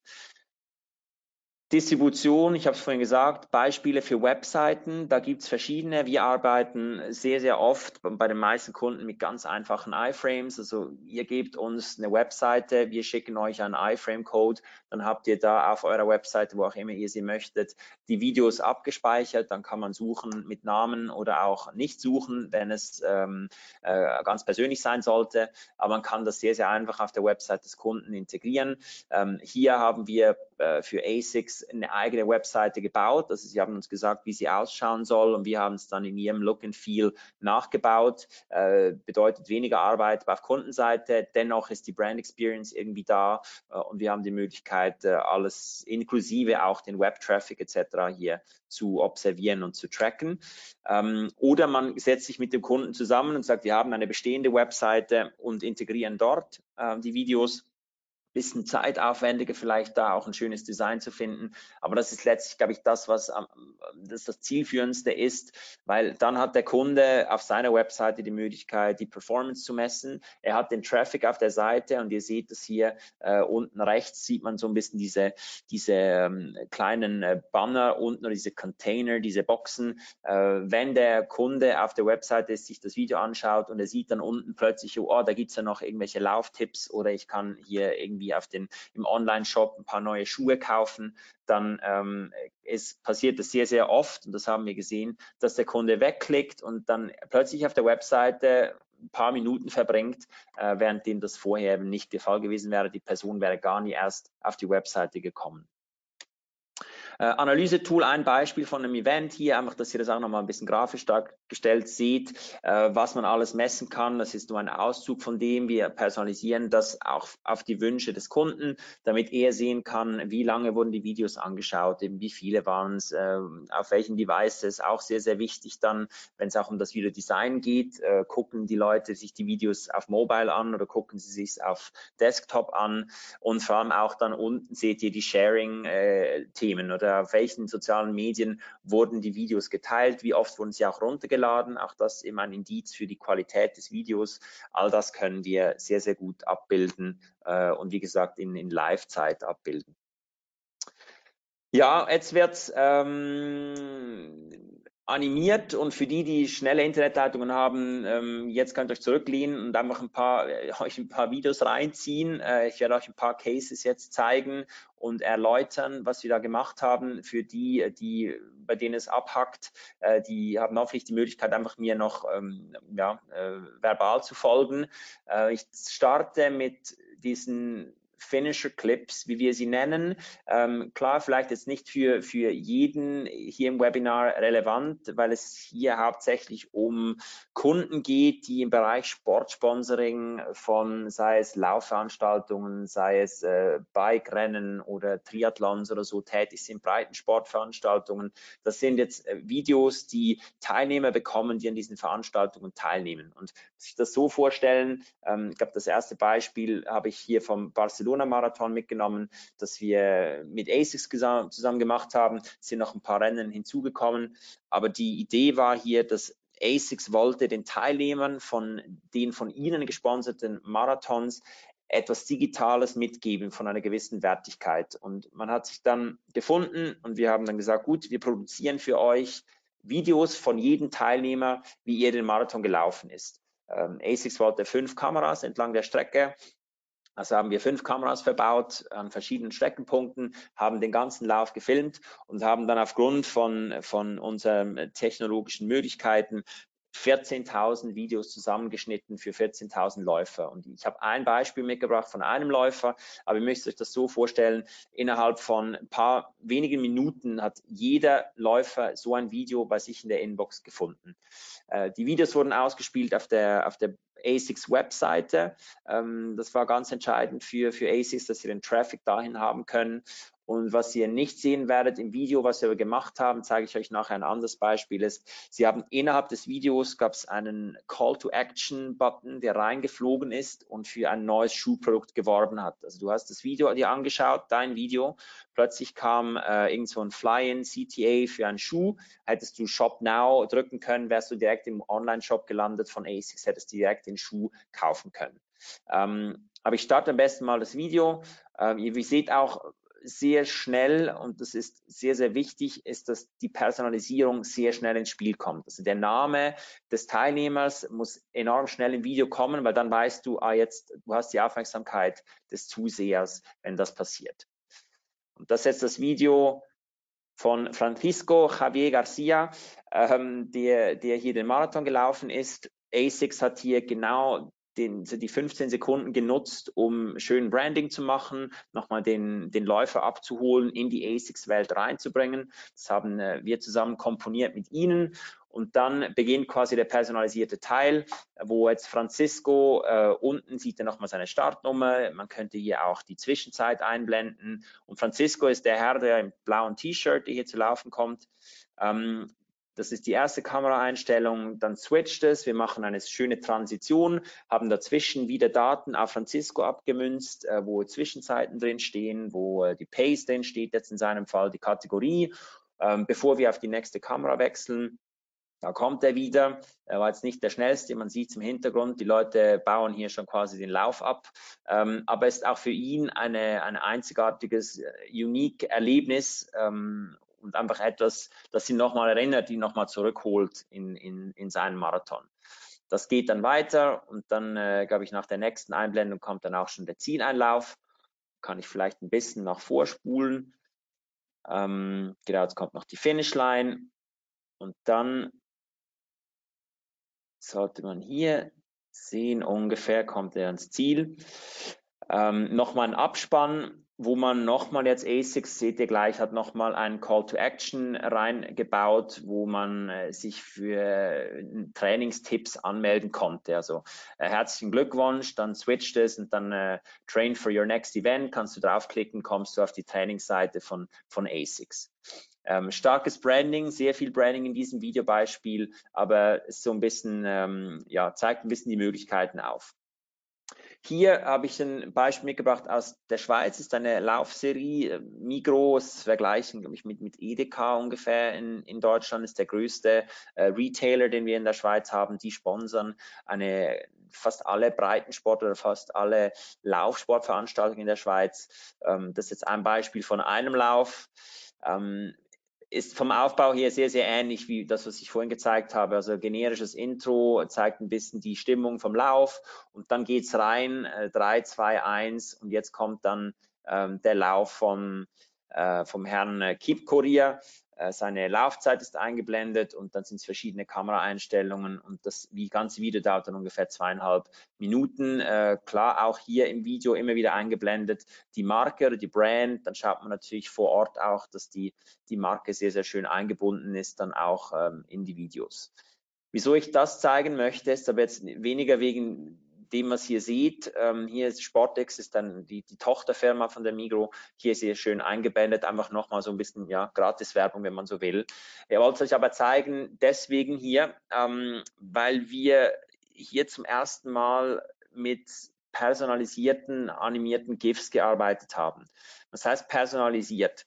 Distribution, ich habe es vorhin gesagt, Beispiele für Webseiten, da gibt es verschiedene. Wir arbeiten sehr, sehr oft bei den meisten Kunden mit ganz einfachen iFrames. Also ihr gebt uns eine Webseite, wir schicken euch einen iFrame-Code, dann habt ihr da auf eurer Webseite, wo auch immer ihr sie möchtet, die Videos abgespeichert. Dann kann man suchen mit Namen oder auch nicht suchen, wenn es ähm, äh, ganz persönlich sein sollte. Aber man kann das sehr, sehr einfach auf der Website des Kunden integrieren. Ähm, hier haben wir äh, für ASICs eine eigene Webseite gebaut. Also sie haben uns gesagt, wie sie ausschauen soll und wir haben es dann in ihrem Look and Feel nachgebaut. Äh, bedeutet weniger Arbeit auf Kundenseite, dennoch ist die Brand Experience irgendwie da äh, und wir haben die Möglichkeit, äh, alles inklusive auch den Web-Traffic etc. hier zu observieren und zu tracken. Ähm, oder man setzt sich mit dem Kunden zusammen und sagt, wir haben eine bestehende Webseite und integrieren dort äh, die Videos bisschen zeitaufwendiger, vielleicht da auch ein schönes Design zu finden. Aber das ist letztlich, glaube ich, das, was das, das zielführendste ist, weil dann hat der Kunde auf seiner Webseite die Möglichkeit, die Performance zu messen. Er hat den Traffic auf der Seite und ihr seht das hier äh, unten rechts, sieht man so ein bisschen diese, diese ähm, kleinen äh, Banner unten oder diese Container, diese Boxen. Äh, wenn der Kunde auf der Webseite sich das Video anschaut und er sieht dann unten plötzlich, oh, da gibt es ja noch irgendwelche Lauftipps oder ich kann hier irgendwie irgendwie auf den, im Online-Shop ein paar neue Schuhe kaufen, dann ähm, es passiert das sehr, sehr oft und das haben wir gesehen, dass der Kunde wegklickt und dann plötzlich auf der Webseite ein paar Minuten verbringt, äh, währenddem das vorher eben nicht der Fall gewesen wäre. Die Person wäre gar nie erst auf die Webseite gekommen. Äh, Analyse-Tool, ein Beispiel von einem Event hier, einfach, dass ihr das auch nochmal ein bisschen grafisch dargestellt seht, äh, was man alles messen kann. Das ist nur ein Auszug von dem. Wir personalisieren das auch auf die Wünsche des Kunden, damit er sehen kann, wie lange wurden die Videos angeschaut, eben wie viele waren es, äh, auf welchen Devices. Auch sehr, sehr wichtig dann, wenn es auch um das Videodesign geht, äh, gucken die Leute sich die Videos auf Mobile an oder gucken sie sich auf Desktop an und vor allem auch dann unten seht ihr die Sharing-Themen äh, oder oder auf welchen sozialen Medien wurden die Videos geteilt, wie oft wurden sie auch runtergeladen. Auch das ist immer ein Indiz für die Qualität des Videos. All das können wir sehr, sehr gut abbilden äh, und wie gesagt in, in Live-Zeit abbilden. Ja, jetzt wird ähm, animiert und für die, die schnelle Internetleitungen haben, ähm, jetzt könnt ihr euch zurücklehnen und einfach ein paar, äh, euch ein paar Videos reinziehen. Äh, ich werde euch ein paar Cases jetzt zeigen und erläutern, was wir da gemacht haben. Für die, die bei denen es abhackt, äh, die haben hoffentlich die Möglichkeit, einfach mir noch ähm, ja, äh, verbal zu folgen. Äh, ich starte mit diesen Finisher Clips, wie wir sie nennen. Ähm, klar, vielleicht jetzt nicht für, für jeden hier im Webinar relevant, weil es hier hauptsächlich um Kunden geht, die im Bereich Sportsponsoring von, sei es Laufveranstaltungen, sei es äh, Bike-Rennen oder Triathlons oder so tätig sind, Breitensportveranstaltungen. Das sind jetzt äh, Videos, die Teilnehmer bekommen, die an diesen Veranstaltungen teilnehmen. Und sich das so vorstellen, ähm, ich glaube, das erste Beispiel habe ich hier vom Barcelona Barcelona-Marathon mitgenommen, das wir mit ASICS zusammen gemacht haben. Es sind noch ein paar Rennen hinzugekommen. Aber die Idee war hier, dass ASICS wollte den Teilnehmern von den von ihnen gesponserten Marathons etwas Digitales mitgeben von einer gewissen Wertigkeit. Und man hat sich dann gefunden und wir haben dann gesagt, gut, wir produzieren für euch Videos von jedem Teilnehmer, wie er den Marathon gelaufen ist. Ähm, ASICS wollte fünf Kameras entlang der Strecke also haben wir fünf Kameras verbaut an verschiedenen Streckenpunkten, haben den ganzen Lauf gefilmt und haben dann aufgrund von, von unseren technologischen Möglichkeiten 14.000 Videos zusammengeschnitten für 14.000 Läufer. Und ich habe ein Beispiel mitgebracht von einem Läufer, aber ihr müsst euch das so vorstellen, innerhalb von ein paar wenigen Minuten hat jeder Läufer so ein Video bei sich in der Inbox gefunden. Äh, die Videos wurden ausgespielt auf der, auf der ASICS Webseite. Ähm, das war ganz entscheidend für, für ASICS, dass sie den Traffic dahin haben können. Und was ihr nicht sehen werdet im Video, was wir gemacht haben, zeige ich euch nachher ein anderes Beispiel ist. Sie haben innerhalb des Videos gab es einen Call to Action Button, der reingeflogen ist und für ein neues Schuhprodukt geworben hat. Also du hast das Video dir angeschaut, dein Video. Plötzlich kam äh, irgend so ein Fly-in CTA für einen Schuh. Hättest du Shop Now drücken können, wärst du direkt im Online-Shop gelandet von ASICS, hättest direkt den Schuh kaufen können. Ähm, aber ich starte am besten mal das Video. Ähm, ihr seht auch, sehr schnell, und das ist sehr, sehr wichtig, ist, dass die Personalisierung sehr schnell ins Spiel kommt. Also der Name des Teilnehmers muss enorm schnell im Video kommen, weil dann weißt du, ah, jetzt, du hast die Aufmerksamkeit des Zusehers, wenn das passiert. Und das ist jetzt das Video von Francisco Javier Garcia, ähm, der, der hier den Marathon gelaufen ist. ASICS hat hier genau den, die 15 Sekunden genutzt, um schön Branding zu machen, nochmal den, den Läufer abzuholen, in die ASICS-Welt reinzubringen. Das haben äh, wir zusammen komponiert mit Ihnen. Und dann beginnt quasi der personalisierte Teil, wo jetzt Francisco äh, unten sieht er nochmal seine Startnummer. Man könnte hier auch die Zwischenzeit einblenden. Und Francisco ist der Herr, der im blauen T-Shirt, hier zu laufen kommt. Ähm, das ist die erste Kameraeinstellung. Dann switcht es. Wir machen eine schöne Transition, haben dazwischen wieder Daten auf Francisco abgemünzt, äh, wo Zwischenzeiten drin stehen, wo äh, die Pace drin steht, jetzt in seinem Fall die Kategorie. Ähm, bevor wir auf die nächste Kamera wechseln, da kommt er wieder. Er war jetzt nicht der schnellste, man sieht es im Hintergrund. Die Leute bauen hier schon quasi den Lauf ab. Ähm, aber es ist auch für ihn eine, ein einzigartiges, äh, unique Erlebnis. Ähm, und einfach etwas, das ihn nochmal erinnert, ihn nochmal zurückholt in, in, in seinen Marathon. Das geht dann weiter und dann, äh, glaube ich, nach der nächsten Einblendung kommt dann auch schon der Zieleinlauf. Kann ich vielleicht ein bisschen nach vorspulen. Ähm, genau, jetzt kommt noch die Finishline und dann sollte man hier sehen, ungefähr kommt er ans Ziel. Ähm, nochmal ein Abspann, wo man nochmal jetzt ASICS, seht ihr gleich, hat nochmal einen Call to Action reingebaut, wo man äh, sich für äh, Trainingstipps anmelden konnte. Also äh, herzlichen Glückwunsch, dann switcht es und dann äh, Train for your next event, kannst du draufklicken, kommst du auf die Trainingsseite von, von ASICS. Ähm, starkes Branding, sehr viel Branding in diesem Videobeispiel, aber so ein bisschen, ähm, ja, zeigt ein bisschen die Möglichkeiten auf. Hier habe ich ein Beispiel mitgebracht aus der Schweiz. Das ist eine Laufserie. Migros vergleichen, glaube ich, mit, mit Edeka ungefähr in, in Deutschland ist der größte äh, Retailer, den wir in der Schweiz haben. Die sponsern eine fast alle Breitensport oder fast alle Laufsportveranstaltungen in der Schweiz. Ähm, das ist jetzt ein Beispiel von einem Lauf. Ähm, ist vom Aufbau her sehr, sehr ähnlich wie das, was ich vorhin gezeigt habe. Also generisches Intro zeigt ein bisschen die Stimmung vom Lauf und dann geht es rein, äh, 3, 2, 1 und jetzt kommt dann ähm, der Lauf vom, äh, vom Herrn äh, Kip Korea. Äh, seine Laufzeit ist eingeblendet und dann sind es verschiedene Kameraeinstellungen und das die ganze Video dauert dann ungefähr zweieinhalb Minuten. Äh, klar, auch hier im Video immer wieder eingeblendet die Marke oder die Brand. Dann schaut man natürlich vor Ort auch, dass die, die Marke sehr, sehr schön eingebunden ist, dann auch ähm, in die Videos. Wieso ich das zeigen möchte, ist aber jetzt weniger wegen dem, was ihr seht, ähm, hier ist Sportex, ist dann die, die Tochterfirma von der Migro, hier sehr schön eingeblendet, einfach nochmal so ein bisschen, ja, Gratiswerbung, wenn man so will. Ich wollte euch aber zeigen, deswegen hier, ähm, weil wir hier zum ersten Mal mit personalisierten, animierten GIFs gearbeitet haben. Das heißt personalisiert.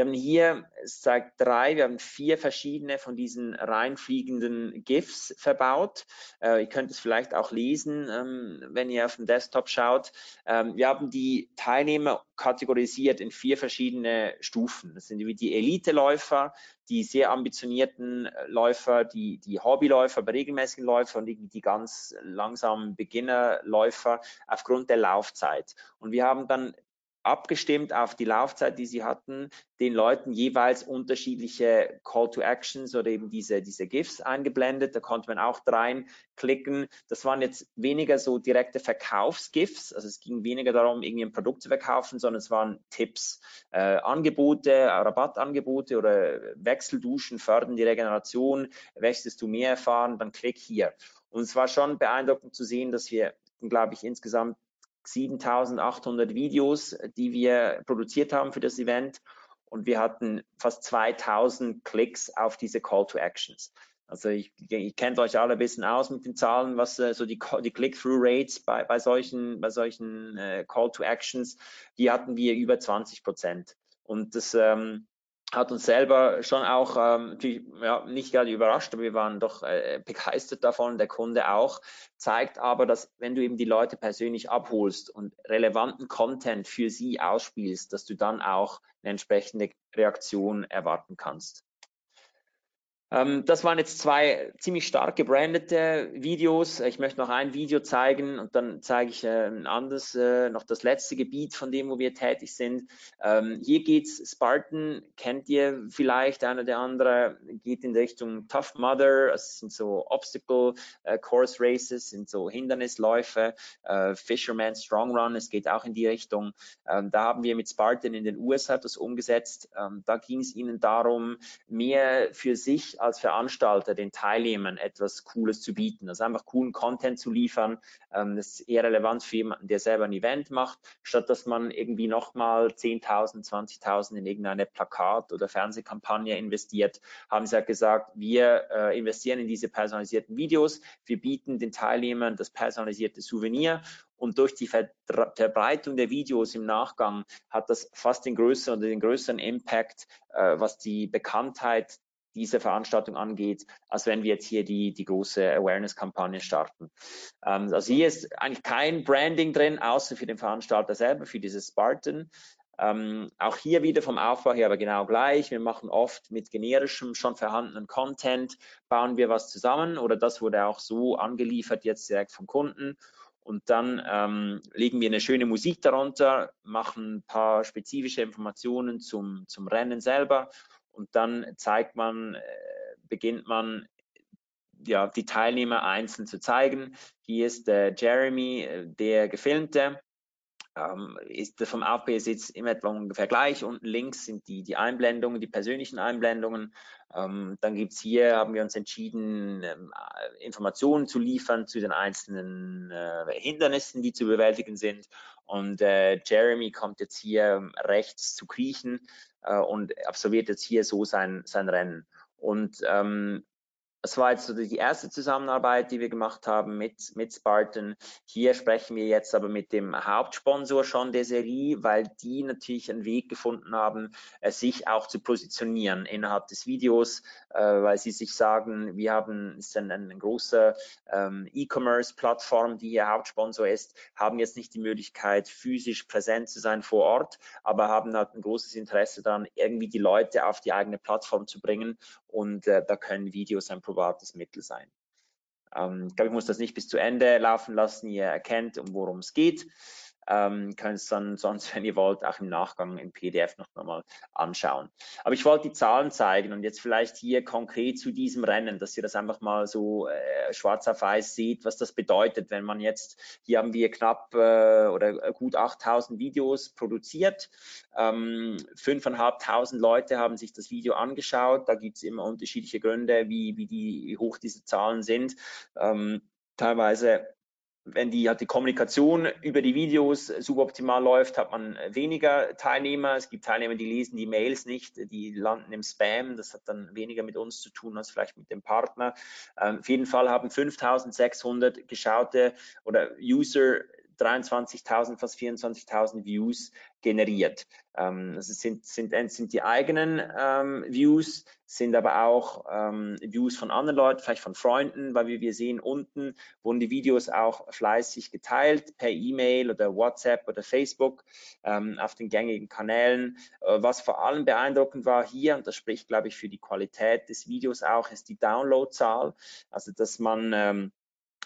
Wir haben hier, es zeigt drei, wir haben vier verschiedene von diesen reinfliegenden GIFs verbaut. Äh, ihr könnt es vielleicht auch lesen, ähm, wenn ihr auf dem Desktop schaut. Ähm, wir haben die Teilnehmer kategorisiert in vier verschiedene Stufen. Das sind die Elite-Läufer, die sehr ambitionierten Läufer, die, die Hobbyläufer, bei regelmäßigen Läufer und die ganz langsamen Beginnerläufer aufgrund der Laufzeit. Und wir haben dann abgestimmt auf die Laufzeit, die sie hatten, den Leuten jeweils unterschiedliche Call to Actions oder eben diese, diese GIFs eingeblendet. Da konnte man auch reinklicken. Das waren jetzt weniger so direkte Verkaufs-GIFs. Also es ging weniger darum, irgendwie ein Produkt zu verkaufen, sondern es waren Tipps, äh, Angebote, Rabattangebote oder Wechselduschen fördern die Regeneration. Möchtest du mehr erfahren, dann klick hier. Und es war schon beeindruckend zu sehen, dass wir, glaube ich, insgesamt 7800 Videos, die wir produziert haben für das Event und wir hatten fast 2000 Klicks auf diese Call to Actions. Also ich, ich kennt euch alle ein bisschen aus mit den Zahlen, was äh, so die, die Click-Through-Rates bei, bei solchen, bei solchen äh, Call to Actions, die hatten wir über 20 Prozent. Und das ähm, hat uns selber schon auch ähm, ja, nicht gerade überrascht, aber wir waren doch äh, begeistert davon, der Kunde auch, zeigt aber, dass wenn du eben die Leute persönlich abholst und relevanten Content für sie ausspielst, dass du dann auch eine entsprechende Reaktion erwarten kannst. Ähm, das waren jetzt zwei ziemlich stark gebrandete Videos. Ich möchte noch ein Video zeigen und dann zeige ich äh, ein anderes, äh, noch das letzte Gebiet von dem, wo wir tätig sind. Ähm, hier geht's Spartan, kennt ihr vielleicht, einer der andere, geht in Richtung Tough Mother, es sind so Obstacle äh, Course Races, sind so Hindernisläufe, Fisherman Strong Run, es geht auch in die Richtung. Ähm, da haben wir mit Spartan in den USA das umgesetzt. Da ging es ihnen darum, mehr für sich als Veranstalter den Teilnehmern etwas Cooles zu bieten. Also einfach coolen Content zu liefern. Ähm, das ist eher relevant für jemanden, der selber ein Event macht, statt dass man irgendwie nochmal 10.000, 20.000 in irgendeine Plakat- oder Fernsehkampagne investiert, haben sie ja gesagt, wir äh, investieren in diese personalisierten Videos. Wir bieten den Teilnehmern das personalisierte Souvenir und durch die Verbreitung der Videos im Nachgang hat das fast den größeren oder den größeren Impact, äh, was die Bekanntheit diese Veranstaltung angeht, als wenn wir jetzt hier die, die große Awareness-Kampagne starten. Ähm, also hier ist eigentlich kein Branding drin, außer für den Veranstalter selber, für dieses Spartan. Ähm, auch hier wieder vom Aufbau her aber genau gleich. Wir machen oft mit generischem, schon vorhandenen Content, bauen wir was zusammen oder das wurde auch so angeliefert jetzt direkt vom Kunden. Und dann ähm, legen wir eine schöne Musik darunter, machen ein paar spezifische Informationen zum, zum Rennen selber und dann zeigt man, äh, beginnt man ja, die Teilnehmer einzeln zu zeigen. Hier ist der Jeremy, äh, der Gefilmte, ähm, ist vom Aufbauersitz im etwa ungefähr gleich. Unten links sind die, die Einblendungen, die persönlichen Einblendungen. Ähm, dann gibt es hier, haben wir uns entschieden, ähm, Informationen zu liefern zu den einzelnen äh, Hindernissen, die zu bewältigen sind. Und äh, Jeremy kommt jetzt hier rechts zu kriechen äh, und absolviert jetzt hier so sein, sein Rennen. Und ähm, das war jetzt so die erste Zusammenarbeit, die wir gemacht haben mit, mit Spartan. Hier sprechen wir jetzt aber mit dem Hauptsponsor schon der Serie, weil die natürlich einen Weg gefunden haben, äh, sich auch zu positionieren innerhalb des Videos, äh, weil sie sich sagen, wir haben, ist ein, ein großer ähm, E-Commerce-Plattform, die hier Hauptsponsor ist, haben jetzt nicht die Möglichkeit, physisch präsent zu sein vor Ort, aber haben halt ein großes Interesse daran, irgendwie die Leute auf die eigene Plattform zu bringen und äh, da können Videos ein probates Mittel sein. Ähm, ich glaube, ich muss das nicht bis zu Ende laufen lassen. Ihr erkennt, um worum es geht. Ähm, könnt es dann sonst, wenn ihr wollt, auch im Nachgang im PDF noch einmal anschauen. Aber ich wollte die Zahlen zeigen und jetzt vielleicht hier konkret zu diesem Rennen, dass ihr das einfach mal so äh, schwarz auf weiß seht, was das bedeutet, wenn man jetzt, hier haben wir knapp äh, oder gut 8000 Videos produziert, ähm, 5.500 Leute haben sich das Video angeschaut, da gibt es immer unterschiedliche Gründe, wie, wie, die, wie hoch diese Zahlen sind. Ähm, teilweise wenn die, halt die Kommunikation über die Videos suboptimal läuft, hat man weniger Teilnehmer. Es gibt Teilnehmer, die lesen die Mails nicht, die landen im Spam. Das hat dann weniger mit uns zu tun als vielleicht mit dem Partner. Ähm, auf jeden Fall haben 5600 geschaute oder User 23.000, fast 24.000 Views generiert. Ähm, also sind, sind, sind die eigenen ähm, Views, sind aber auch ähm, Views von anderen Leuten, vielleicht von Freunden, weil wir, wir sehen unten wurden die Videos auch fleißig geteilt per E-Mail oder WhatsApp oder Facebook ähm, auf den gängigen Kanälen. Äh, was vor allem beeindruckend war hier, und das spricht, glaube ich, für die Qualität des Videos auch, ist die Downloadzahl. Also, dass man ähm,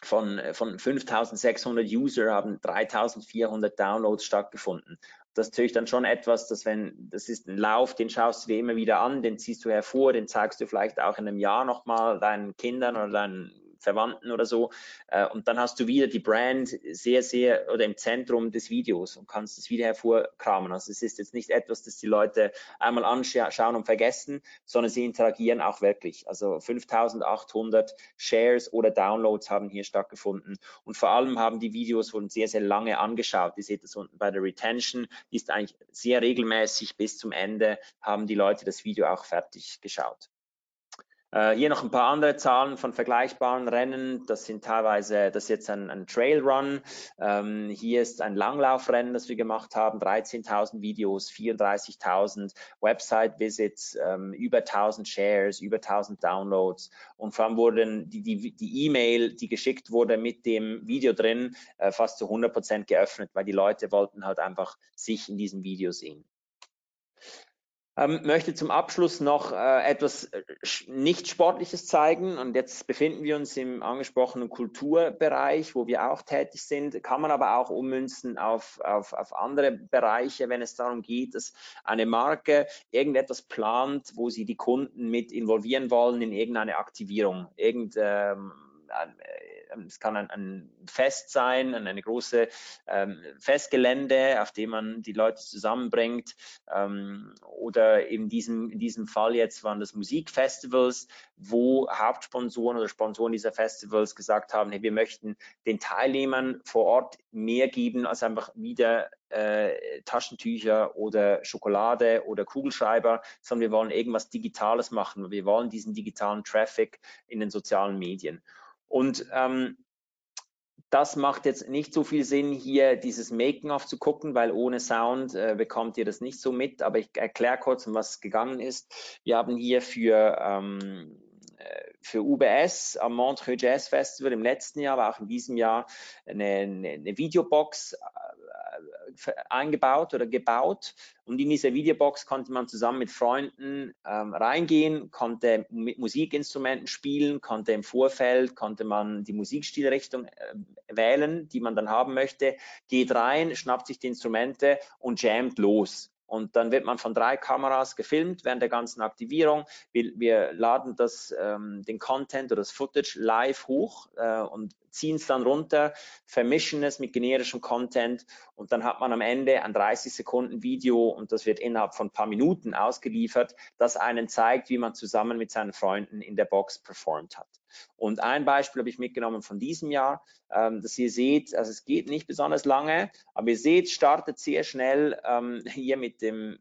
von, von 5600 User haben 3400 Downloads stattgefunden. Das ist natürlich dann schon etwas, dass wenn, das ist ein Lauf, den schaust du dir immer wieder an, den ziehst du hervor, den zeigst du vielleicht auch in einem Jahr nochmal deinen Kindern oder deinen Verwandten oder so. Äh, und dann hast du wieder die Brand sehr, sehr oder im Zentrum des Videos und kannst es wieder hervorkramen. Also es ist jetzt nicht etwas, das die Leute einmal anschauen und vergessen, sondern sie interagieren auch wirklich. Also 5800 Shares oder Downloads haben hier stattgefunden. Und vor allem haben die Videos wurden sehr, sehr lange angeschaut. Ihr seht das unten bei der Retention, die ist eigentlich sehr regelmäßig bis zum Ende haben die Leute das Video auch fertig geschaut. Äh, hier noch ein paar andere Zahlen von vergleichbaren Rennen. Das sind teilweise, das ist jetzt ein, ein Trailrun. Ähm, hier ist ein Langlaufrennen, das wir gemacht haben. 13.000 Videos, 34.000 Website-Visits, ähm, über 1.000 Shares, über 1.000 Downloads. Und vor allem wurden die, die, die E-Mail, die geschickt wurde mit dem Video drin, äh, fast zu 100 Prozent geöffnet, weil die Leute wollten halt einfach sich in diesem Video sehen. Ähm, möchte zum Abschluss noch äh, etwas äh, nicht Sportliches zeigen. Und jetzt befinden wir uns im angesprochenen Kulturbereich, wo wir auch tätig sind. Kann man aber auch ummünzen auf, auf, auf andere Bereiche, wenn es darum geht, dass eine Marke irgendetwas plant, wo sie die Kunden mit involvieren wollen in irgendeine Aktivierung. Irgend, ähm, ähm, es kann ein, ein Fest sein, eine große ähm, Festgelände, auf dem man die Leute zusammenbringt. Ähm, oder in diesem, in diesem Fall jetzt waren das Musikfestivals, wo Hauptsponsoren oder Sponsoren dieser Festivals gesagt haben, hey, wir möchten den Teilnehmern vor Ort mehr geben als einfach wieder äh, Taschentücher oder Schokolade oder Kugelschreiber, sondern wir wollen irgendwas Digitales machen. Wir wollen diesen digitalen Traffic in den sozialen Medien. Und ähm, das macht jetzt nicht so viel Sinn, hier dieses Making-of zu gucken, weil ohne Sound äh, bekommt ihr das nicht so mit. Aber ich erkläre kurz, um was gegangen ist. Wir haben hier für, ähm, äh, für UBS am Montreux Jazz Festival im letzten Jahr, aber auch in diesem Jahr eine, eine, eine Videobox äh, eingebaut oder gebaut. Und in dieser Videobox konnte man zusammen mit Freunden ähm, reingehen, konnte mit Musikinstrumenten spielen, konnte im Vorfeld, konnte man die Musikstilrichtung äh, wählen, die man dann haben möchte, geht rein, schnappt sich die Instrumente und jammt los. Und dann wird man von drei Kameras gefilmt während der ganzen Aktivierung. Wir, wir laden das, ähm, den Content oder das Footage live hoch äh, und ziehen es dann runter, vermischen es mit generischem Content und dann hat man am Ende ein 30 Sekunden Video und das wird innerhalb von ein paar Minuten ausgeliefert, das einen zeigt, wie man zusammen mit seinen Freunden in der Box performt hat. Und ein Beispiel habe ich mitgenommen von diesem Jahr, ähm, dass ihr seht, also es geht nicht besonders lange, aber ihr seht, startet sehr schnell ähm, hier mit dem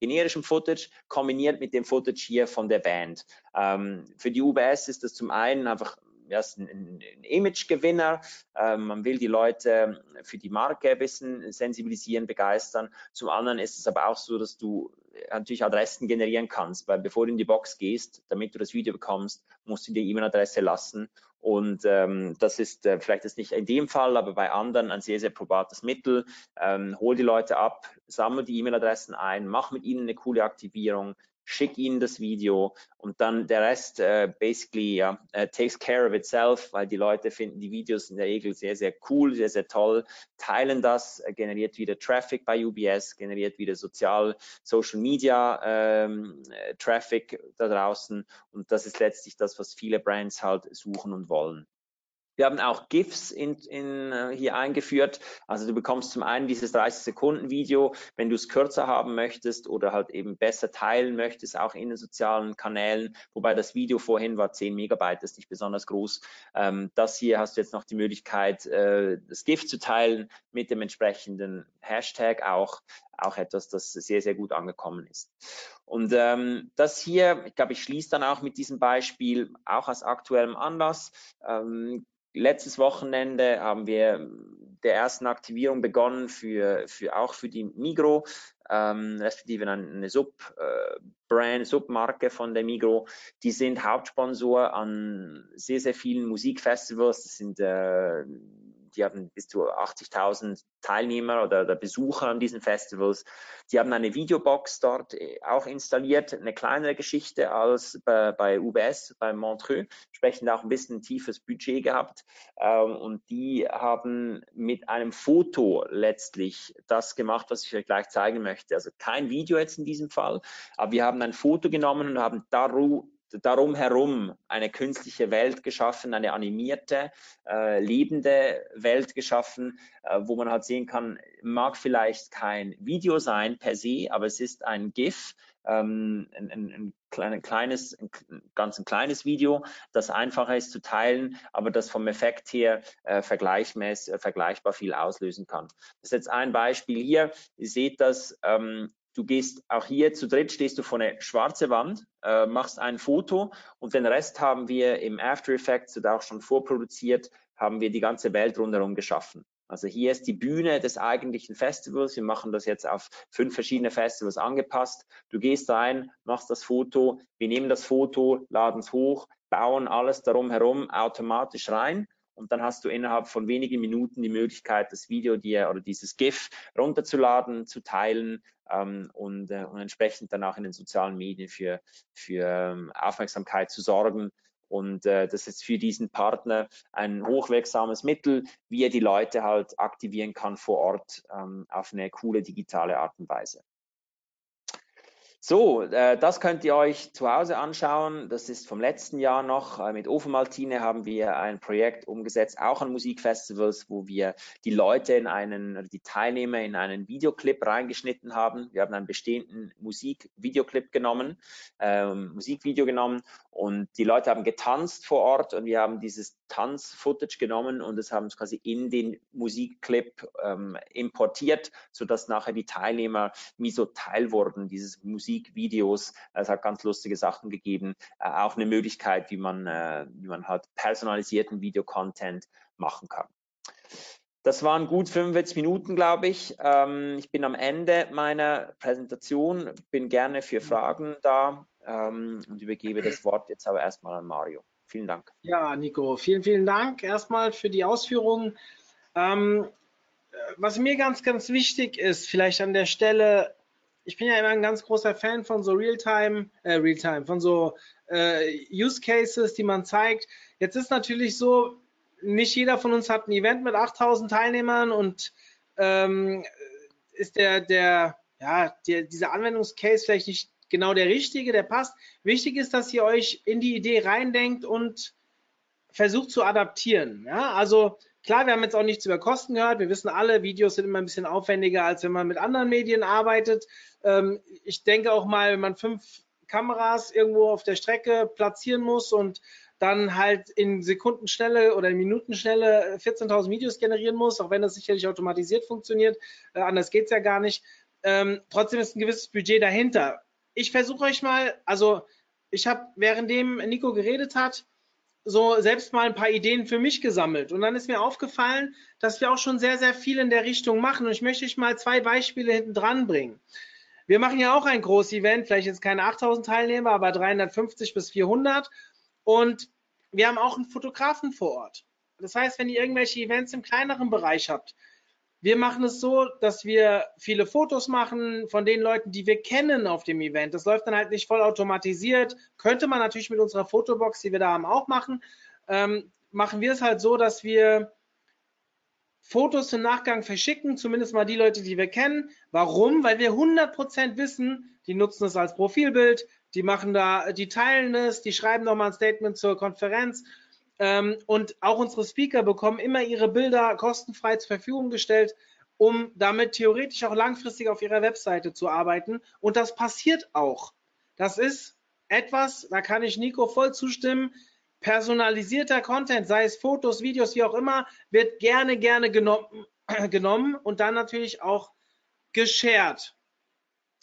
generischen Footage kombiniert mit dem Footage hier von der Band. Ähm, für die UBS ist das zum einen einfach ja, ein, ein Imagegewinner. Ähm, man will die Leute für die Marke ein bisschen sensibilisieren, begeistern. Zum anderen ist es aber auch so, dass du natürlich Adressen generieren kannst, weil bevor du in die Box gehst, damit du das Video bekommst, musst du dir E-Mail-Adresse lassen. Und ähm, das ist äh, vielleicht ist nicht in dem Fall, aber bei anderen ein sehr, sehr probates Mittel. Ähm, hol die Leute ab, sammle die E-Mail-Adressen ein, mach mit ihnen eine coole Aktivierung, schick ihnen das Video und dann der Rest äh, basically ja, uh, takes care of itself, weil die Leute finden die Videos in der Regel sehr, sehr cool, sehr, sehr toll, teilen das, äh, generiert wieder Traffic bei UBS, generiert wieder sozial, Social Media ähm, äh, Traffic da draußen und das ist letztlich das, was viele Brands halt suchen und wollen. Wir haben auch GIFs in, in, äh, hier eingeführt. Also du bekommst zum einen dieses 30 Sekunden Video, wenn du es kürzer haben möchtest oder halt eben besser teilen möchtest, auch in den sozialen Kanälen. Wobei das Video vorhin war 10 Megabyte, ist nicht besonders groß. Ähm, das hier hast du jetzt noch die Möglichkeit, äh, das GIF zu teilen mit dem entsprechenden Hashtag auch. Auch etwas, das sehr, sehr gut angekommen ist. Und ähm, das hier, ich glaube, ich schließe dann auch mit diesem Beispiel, auch aus aktuellem Anlass. Ähm, letztes Wochenende haben wir der ersten Aktivierung begonnen für, für auch für die Migro, ähm, respektive eine Sub-Brand, äh, Submarke von der Migro. Die sind Hauptsponsor an sehr, sehr vielen Musikfestivals. Das sind äh, die haben bis zu 80.000 Teilnehmer oder, oder, Besucher an diesen Festivals. Die haben eine Videobox dort äh, auch installiert, eine kleinere Geschichte als bei, bei UBS, bei Montreux, entsprechend auch ein bisschen ein tiefes Budget gehabt. Ähm, und die haben mit einem Foto letztlich das gemacht, was ich euch gleich zeigen möchte. Also kein Video jetzt in diesem Fall, aber wir haben ein Foto genommen und haben daru darum herum eine künstliche Welt geschaffen, eine animierte, äh, lebende Welt geschaffen, äh, wo man halt sehen kann, mag vielleicht kein Video sein per se, aber es ist ein GIF, ähm, ein, ein, ein, kleines, ein ganz ein kleines Video, das einfacher ist zu teilen, aber das vom Effekt her äh, vergleichmäßig, äh, vergleichbar viel auslösen kann. Das ist jetzt ein Beispiel hier. Ihr seht das, ähm, Du gehst auch hier zu dritt, stehst du vor eine schwarze Wand, äh, machst ein Foto und den Rest haben wir im After Effects oder auch schon vorproduziert, haben wir die ganze Welt rundherum geschaffen. Also hier ist die Bühne des eigentlichen Festivals. Wir machen das jetzt auf fünf verschiedene Festivals angepasst. Du gehst rein, machst das Foto, wir nehmen das Foto, laden es hoch, bauen alles darum herum automatisch rein und dann hast du innerhalb von wenigen Minuten die Möglichkeit, das Video dir oder dieses GIF runterzuladen, zu teilen ähm, und, äh, und entsprechend dann auch in den sozialen Medien für, für ähm, Aufmerksamkeit zu sorgen. Und äh, das ist für diesen Partner ein hochwirksames Mittel, wie er die Leute halt aktivieren kann vor Ort ähm, auf eine coole digitale Art und Weise. So, äh, das könnt ihr euch zu Hause anschauen. Das ist vom letzten Jahr noch. Äh, mit Ofenmaltine haben wir ein Projekt umgesetzt, auch an Musikfestivals, wo wir die Leute in einen, die Teilnehmer in einen Videoclip reingeschnitten haben. Wir haben einen bestehenden Musikvideoclip genommen, ähm, Musikvideo genommen und die Leute haben getanzt vor Ort und wir haben dieses Tanz-Footage genommen und es haben es quasi in den Musikclip ähm, importiert, sodass nachher die Teilnehmer wie so Teil wurden dieses Musikvideos. Es hat ganz lustige Sachen gegeben. Äh, auch eine Möglichkeit, wie man, äh, wie man halt personalisierten Videocontent machen kann. Das waren gut 45 Minuten, glaube ich. Ähm, ich bin am Ende meiner Präsentation, bin gerne für Fragen da ähm, und übergebe das Wort jetzt aber erstmal an Mario. Vielen Dank. Ja, Nico, vielen, vielen Dank erstmal für die Ausführungen. Ähm, was mir ganz, ganz wichtig ist, vielleicht an der Stelle, ich bin ja immer ein ganz großer Fan von so Realtime, äh, Realtime, von so äh, Use Cases, die man zeigt. Jetzt ist natürlich so, nicht jeder von uns hat ein Event mit 8000 Teilnehmern und ähm, ist der, der ja, der, dieser Anwendungscase vielleicht nicht genau der richtige, der passt. Wichtig ist, dass ihr euch in die Idee reindenkt und versucht zu adaptieren. Ja, also klar, wir haben jetzt auch nichts über Kosten gehört. Wir wissen alle, Videos sind immer ein bisschen aufwendiger, als wenn man mit anderen Medien arbeitet. Ähm, ich denke auch mal, wenn man fünf Kameras irgendwo auf der Strecke platzieren muss und dann halt in Sekundenschnelle oder in Minutenschnelle 14.000 Videos generieren muss, auch wenn das sicherlich automatisiert funktioniert. Äh, anders geht es ja gar nicht. Ähm, trotzdem ist ein gewisses Budget dahinter. Ich versuche euch mal, also ich habe währenddem Nico geredet hat, so selbst mal ein paar Ideen für mich gesammelt. Und dann ist mir aufgefallen, dass wir auch schon sehr, sehr viel in der Richtung machen. Und ich möchte euch mal zwei Beispiele hinten dran bringen. Wir machen ja auch ein großes Event, vielleicht jetzt keine 8000 Teilnehmer, aber 350 bis 400. Und wir haben auch einen Fotografen vor Ort. Das heißt, wenn ihr irgendwelche Events im kleineren Bereich habt, wir machen es so, dass wir viele Fotos machen von den Leuten, die wir kennen auf dem Event. Das läuft dann halt nicht voll automatisiert. Könnte man natürlich mit unserer Fotobox, die wir da haben, auch machen. Ähm, machen wir es halt so, dass wir Fotos im Nachgang verschicken, zumindest mal die Leute, die wir kennen. Warum? Weil wir 100% wissen, die nutzen es als Profilbild, die machen da, die teilen es, die schreiben nochmal ein Statement zur Konferenz und auch unsere Speaker bekommen immer ihre Bilder kostenfrei zur Verfügung gestellt, um damit theoretisch auch langfristig auf ihrer Webseite zu arbeiten. Und das passiert auch. Das ist etwas, da kann ich Nico voll zustimmen. Personalisierter Content, sei es Fotos, Videos, wie auch immer, wird gerne, gerne genommen, genommen und dann natürlich auch geshared.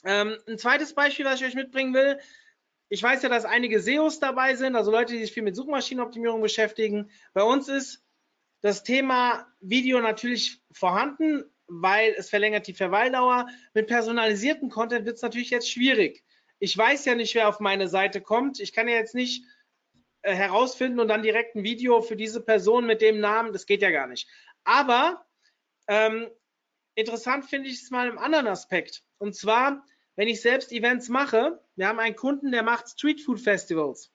Ähm, ein zweites Beispiel, was ich euch mitbringen will, ich weiß ja, dass einige SEOs dabei sind, also Leute, die sich viel mit Suchmaschinenoptimierung beschäftigen. Bei uns ist das Thema Video natürlich vorhanden, weil es verlängert die Verweildauer. Mit personalisierten Content wird es natürlich jetzt schwierig. Ich weiß ja nicht, wer auf meine Seite kommt. Ich kann ja jetzt nicht äh, herausfinden und dann direkt ein Video für diese Person mit dem Namen. Das geht ja gar nicht. Aber ähm, interessant finde ich es mal im anderen Aspekt. Und zwar, wenn ich selbst Events mache, wir haben einen Kunden, der macht Street Food Festivals.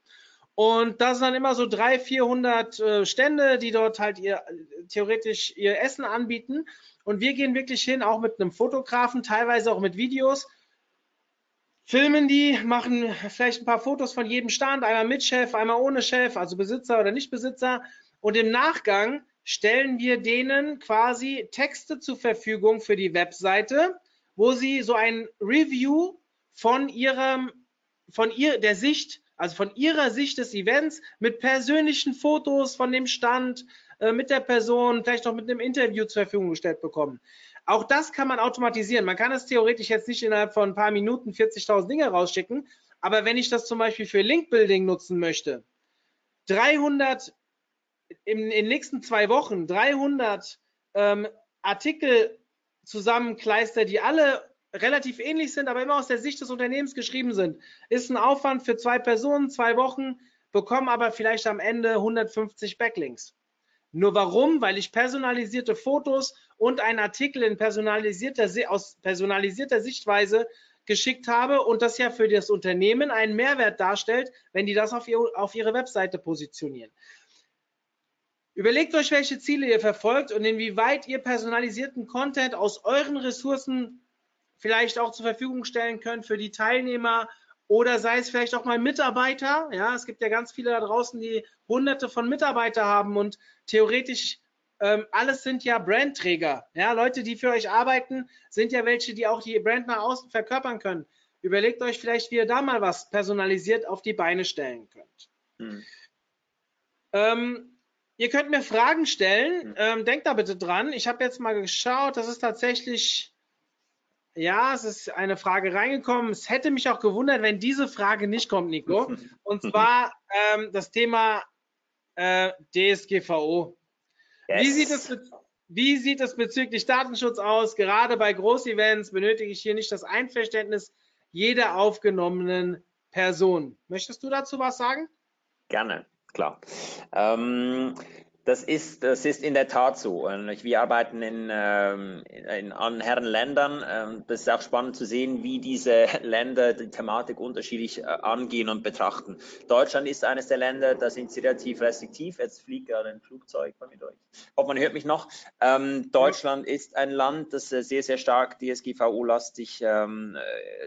Und da sind dann immer so 300, 400 äh, Stände, die dort halt ihr, theoretisch ihr Essen anbieten. Und wir gehen wirklich hin, auch mit einem Fotografen, teilweise auch mit Videos, filmen die, machen vielleicht ein paar Fotos von jedem Stand, einmal mit Chef, einmal ohne Chef, also Besitzer oder Nicht-Besitzer. Und im Nachgang stellen wir denen quasi Texte zur Verfügung für die Webseite, wo sie so ein Review von ihrem, von ihr, der Sicht, also von ihrer Sicht des Events mit persönlichen Fotos von dem Stand, äh, mit der Person, vielleicht noch mit einem Interview zur Verfügung gestellt bekommen. Auch das kann man automatisieren. Man kann es theoretisch jetzt nicht innerhalb von ein paar Minuten 40.000 Dinge rausschicken, aber wenn ich das zum Beispiel für Link-Building nutzen möchte, 300 in, in den nächsten zwei Wochen 300 ähm, Artikel zusammenkleister, die alle relativ ähnlich sind, aber immer aus der Sicht des Unternehmens geschrieben sind. Ist ein Aufwand für zwei Personen, zwei Wochen, bekommen aber vielleicht am Ende 150 Backlinks. Nur warum? Weil ich personalisierte Fotos und einen Artikel in personalisierter, aus personalisierter Sichtweise geschickt habe und das ja für das Unternehmen einen Mehrwert darstellt, wenn die das auf, ihr, auf ihre Webseite positionieren. Überlegt euch, welche Ziele ihr verfolgt und inwieweit ihr personalisierten Content aus euren Ressourcen vielleicht auch zur Verfügung stellen könnt für die Teilnehmer oder sei es vielleicht auch mal Mitarbeiter. Ja, es gibt ja ganz viele da draußen, die hunderte von Mitarbeiter haben und theoretisch ähm, alles sind ja Brandträger. Ja, Leute, die für euch arbeiten, sind ja welche, die auch die Brand nach außen verkörpern können. Überlegt euch vielleicht, wie ihr da mal was personalisiert auf die Beine stellen könnt. Hm. Ähm, ihr könnt mir Fragen stellen. Hm. Ähm, denkt da bitte dran. Ich habe jetzt mal geschaut, das ist tatsächlich ja, es ist eine Frage reingekommen. Es hätte mich auch gewundert, wenn diese Frage nicht kommt, Nico. Und zwar ähm, das Thema äh, DSGVO. Yes. Wie, sieht es, wie sieht es bezüglich Datenschutz aus? Gerade bei Großevents benötige ich hier nicht das Einverständnis jeder aufgenommenen Person. Möchtest du dazu was sagen? Gerne, klar. Ähm, Das ist, das ist in der Tat so. Wir arbeiten in, ähm, in anderen Ländern. Ähm, das ist auch spannend zu sehen, wie diese Länder die Thematik unterschiedlich äh, angehen und betrachten. Deutschland ist eines der Länder, da sind sie relativ restriktiv. Jetzt fliegt gerade ein Flugzeug bei mir durch. Hoffe, man hört mich noch. Ähm, Deutschland ist ein Land, das äh, sehr, sehr stark DSGVO-lastig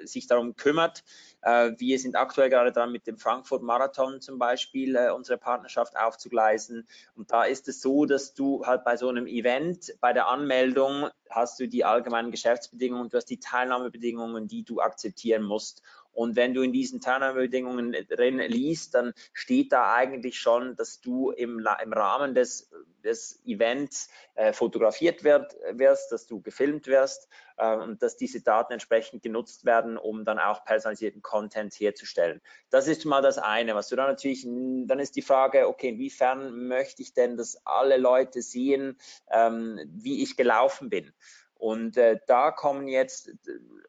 sich darum kümmert. Äh, wir sind aktuell gerade dran, mit dem Frankfurt Marathon zum Beispiel äh, unsere Partnerschaft aufzugleisen. Und da ist es so, dass du halt bei so einem Event, bei der Anmeldung hast du die allgemeinen Geschäftsbedingungen du hast die Teilnahmebedingungen, die du akzeptieren musst. Und wenn du in diesen Teilnahmebedingungen drin liest, dann steht da eigentlich schon, dass du im, im Rahmen des, des Events äh, fotografiert wird, wirst, dass du gefilmt wirst äh, und dass diese Daten entsprechend genutzt werden, um dann auch personalisierten Content herzustellen. Das ist mal das eine. Was du dann natürlich, dann ist die Frage, okay, inwiefern möchte ich denn, dass alle Leute sehen, ähm, wie ich gelaufen bin? Und äh, da kommen jetzt äh,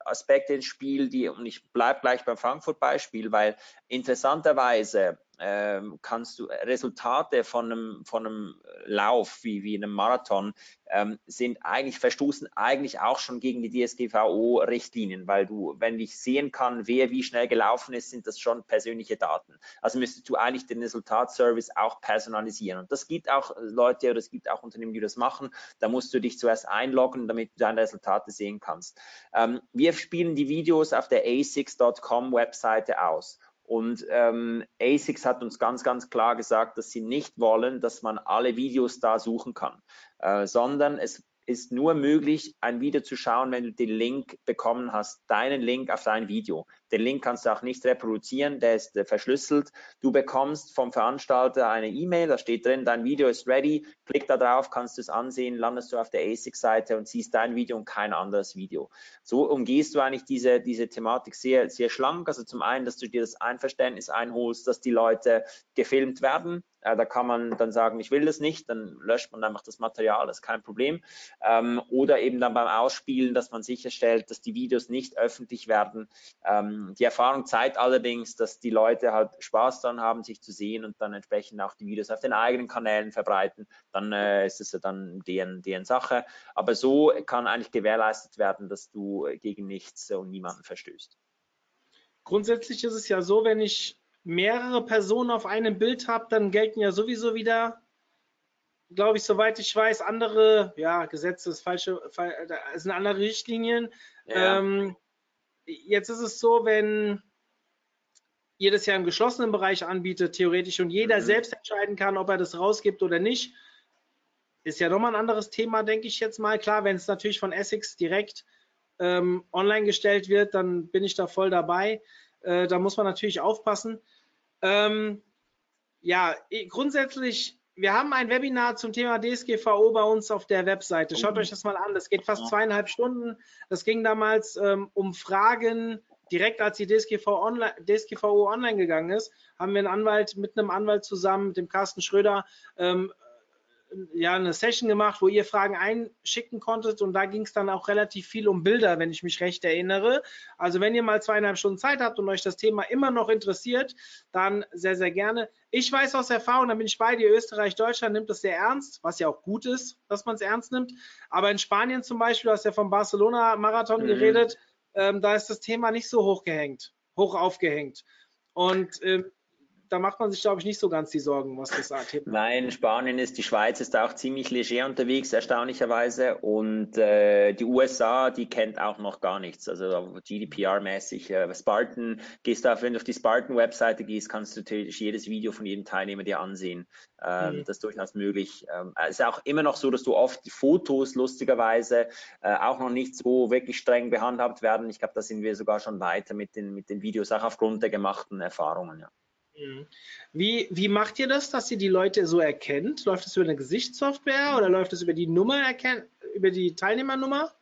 Aspekte ins Spiel, die, und ich bleibe gleich beim Frankfurt-Beispiel, weil interessanterweise ähm, kannst du Resultate von einem, von einem Lauf wie, wie einem Marathon ähm, sind eigentlich verstoßen eigentlich auch schon gegen die DSGVO-Richtlinien, weil du, wenn ich sehen kann, wer wie schnell gelaufen ist, sind das schon persönliche Daten. Also müsstest du eigentlich den Resultatservice auch personalisieren. Und das gibt auch Leute oder es gibt auch Unternehmen, die das machen. Da musst du dich zuerst einloggen, damit du deine Resultate sehen kannst. Ähm, wir spielen die Videos auf der a6.com Webseite aus. Und ähm, ASICS hat uns ganz, ganz klar gesagt, dass sie nicht wollen, dass man alle Videos da suchen kann, äh, sondern es ist nur möglich, ein Video zu schauen, wenn du den Link bekommen hast, deinen Link auf dein Video. Den Link kannst du auch nicht reproduzieren, der ist äh, verschlüsselt. Du bekommst vom Veranstalter eine E-Mail, da steht drin, dein Video ist ready, klick da drauf, kannst du es ansehen, landest du auf der ASIC-Seite und siehst dein Video und kein anderes Video. So umgehst du eigentlich diese, diese Thematik sehr, sehr schlank. Also zum einen, dass du dir das Einverständnis einholst, dass die Leute gefilmt werden, äh, da kann man dann sagen, ich will das nicht, dann löscht man einfach das Material, das ist kein Problem. Ähm, oder eben dann beim Ausspielen, dass man sicherstellt, dass die Videos nicht öffentlich werden. Ähm, die Erfahrung zeigt allerdings, dass die Leute halt Spaß daran haben, sich zu sehen und dann entsprechend auch die Videos auf den eigenen Kanälen verbreiten. Dann äh, ist es ja dann deren, deren Sache. Aber so kann eigentlich gewährleistet werden, dass du gegen nichts und niemanden verstößt. Grundsätzlich ist es ja so, wenn ich mehrere Personen auf einem Bild habe, dann gelten ja sowieso wieder glaube ich, soweit ich weiß, andere, ja, Gesetze ist falsche, es sind andere Richtlinien. Ja. Ähm, jetzt ist es so, wenn ihr das ja im geschlossenen Bereich anbietet, theoretisch, und jeder mhm. selbst entscheiden kann, ob er das rausgibt oder nicht, ist ja nochmal ein anderes Thema, denke ich jetzt mal. Klar, wenn es natürlich von Essex direkt ähm, online gestellt wird, dann bin ich da voll dabei. Äh, da muss man natürlich aufpassen. Ähm, ja, grundsätzlich wir haben ein Webinar zum Thema DSGVO bei uns auf der Webseite. Schaut mhm. euch das mal an. Das geht fast zweieinhalb Stunden. Das ging damals ähm, um Fragen, direkt als die DSGVO online, DSGVO online gegangen ist, haben wir einen Anwalt mit einem Anwalt zusammen, mit dem Carsten Schröder, ähm, ja eine Session gemacht, wo ihr Fragen einschicken konntet und da ging es dann auch relativ viel um Bilder, wenn ich mich recht erinnere. Also wenn ihr mal zweieinhalb Stunden Zeit habt und euch das Thema immer noch interessiert, dann sehr, sehr gerne. Ich weiß aus Erfahrung, da bin ich bei dir, Österreich, Deutschland nimmt das sehr ernst, was ja auch gut ist, dass man es ernst nimmt. Aber in Spanien zum Beispiel, du hast ja vom Barcelona-Marathon mhm. geredet, ähm, da ist das Thema nicht so hochgehängt, hoch aufgehängt. Und ähm, da macht man sich, glaube ich, nicht so ganz die Sorgen, was das angeht. Nein, Spanien ist, die Schweiz ist auch ziemlich leger unterwegs, erstaunlicherweise. Und äh, die USA, die kennt auch noch gar nichts. Also GDPR-mäßig. Äh, Spartan, gehst du auf, wenn du auf die Spartan-Webseite gehst, kannst du natürlich jedes Video von jedem Teilnehmer dir ansehen. Ähm, mhm. Das ist durchaus möglich. Ähm, es ist auch immer noch so, dass du oft die Fotos lustigerweise äh, auch noch nicht so wirklich streng behandhabt werden. Ich glaube, da sind wir sogar schon weiter mit den, mit den Videos, auch aufgrund der gemachten Erfahrungen. Ja. Mhm. Wie, wie macht ihr das, dass ihr die Leute so erkennt? Läuft es über eine Gesichtssoftware oder läuft es über die Nummer erkennen, über die Teilnehmernummer?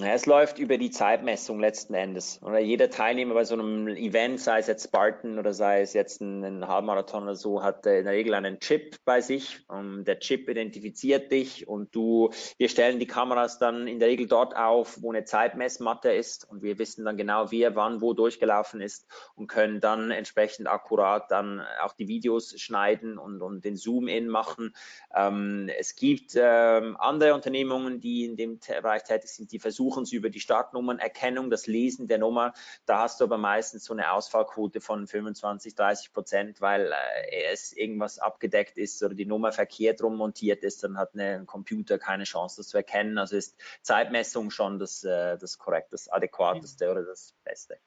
Ja, es läuft über die Zeitmessung letzten Endes. Oder jeder Teilnehmer bei so einem Event, sei es jetzt Spartan oder sei es jetzt ein, ein Halbmarathon oder so, hat in der Regel einen Chip bei sich. Und der Chip identifiziert dich und du, wir stellen die Kameras dann in der Regel dort auf, wo eine Zeitmessmatte ist und wir wissen dann genau, wer wann wo durchgelaufen ist und können dann entsprechend akkurat dann auch die Videos schneiden und, und den Zoom-In machen. Ähm, es gibt ähm, andere Unternehmungen, die in dem Bereich tätig sind, die versuchen, versuchen sie über die Startnummernerkennung, das Lesen der Nummer. Da hast du aber meistens so eine Ausfallquote von 25, 30 Prozent, weil äh, es irgendwas abgedeckt ist oder die Nummer verkehrt rum montiert ist, dann hat ein Computer keine Chance, das zu erkennen. Also ist Zeitmessung schon das, äh, das korrekt, das adäquateste oder das Beste.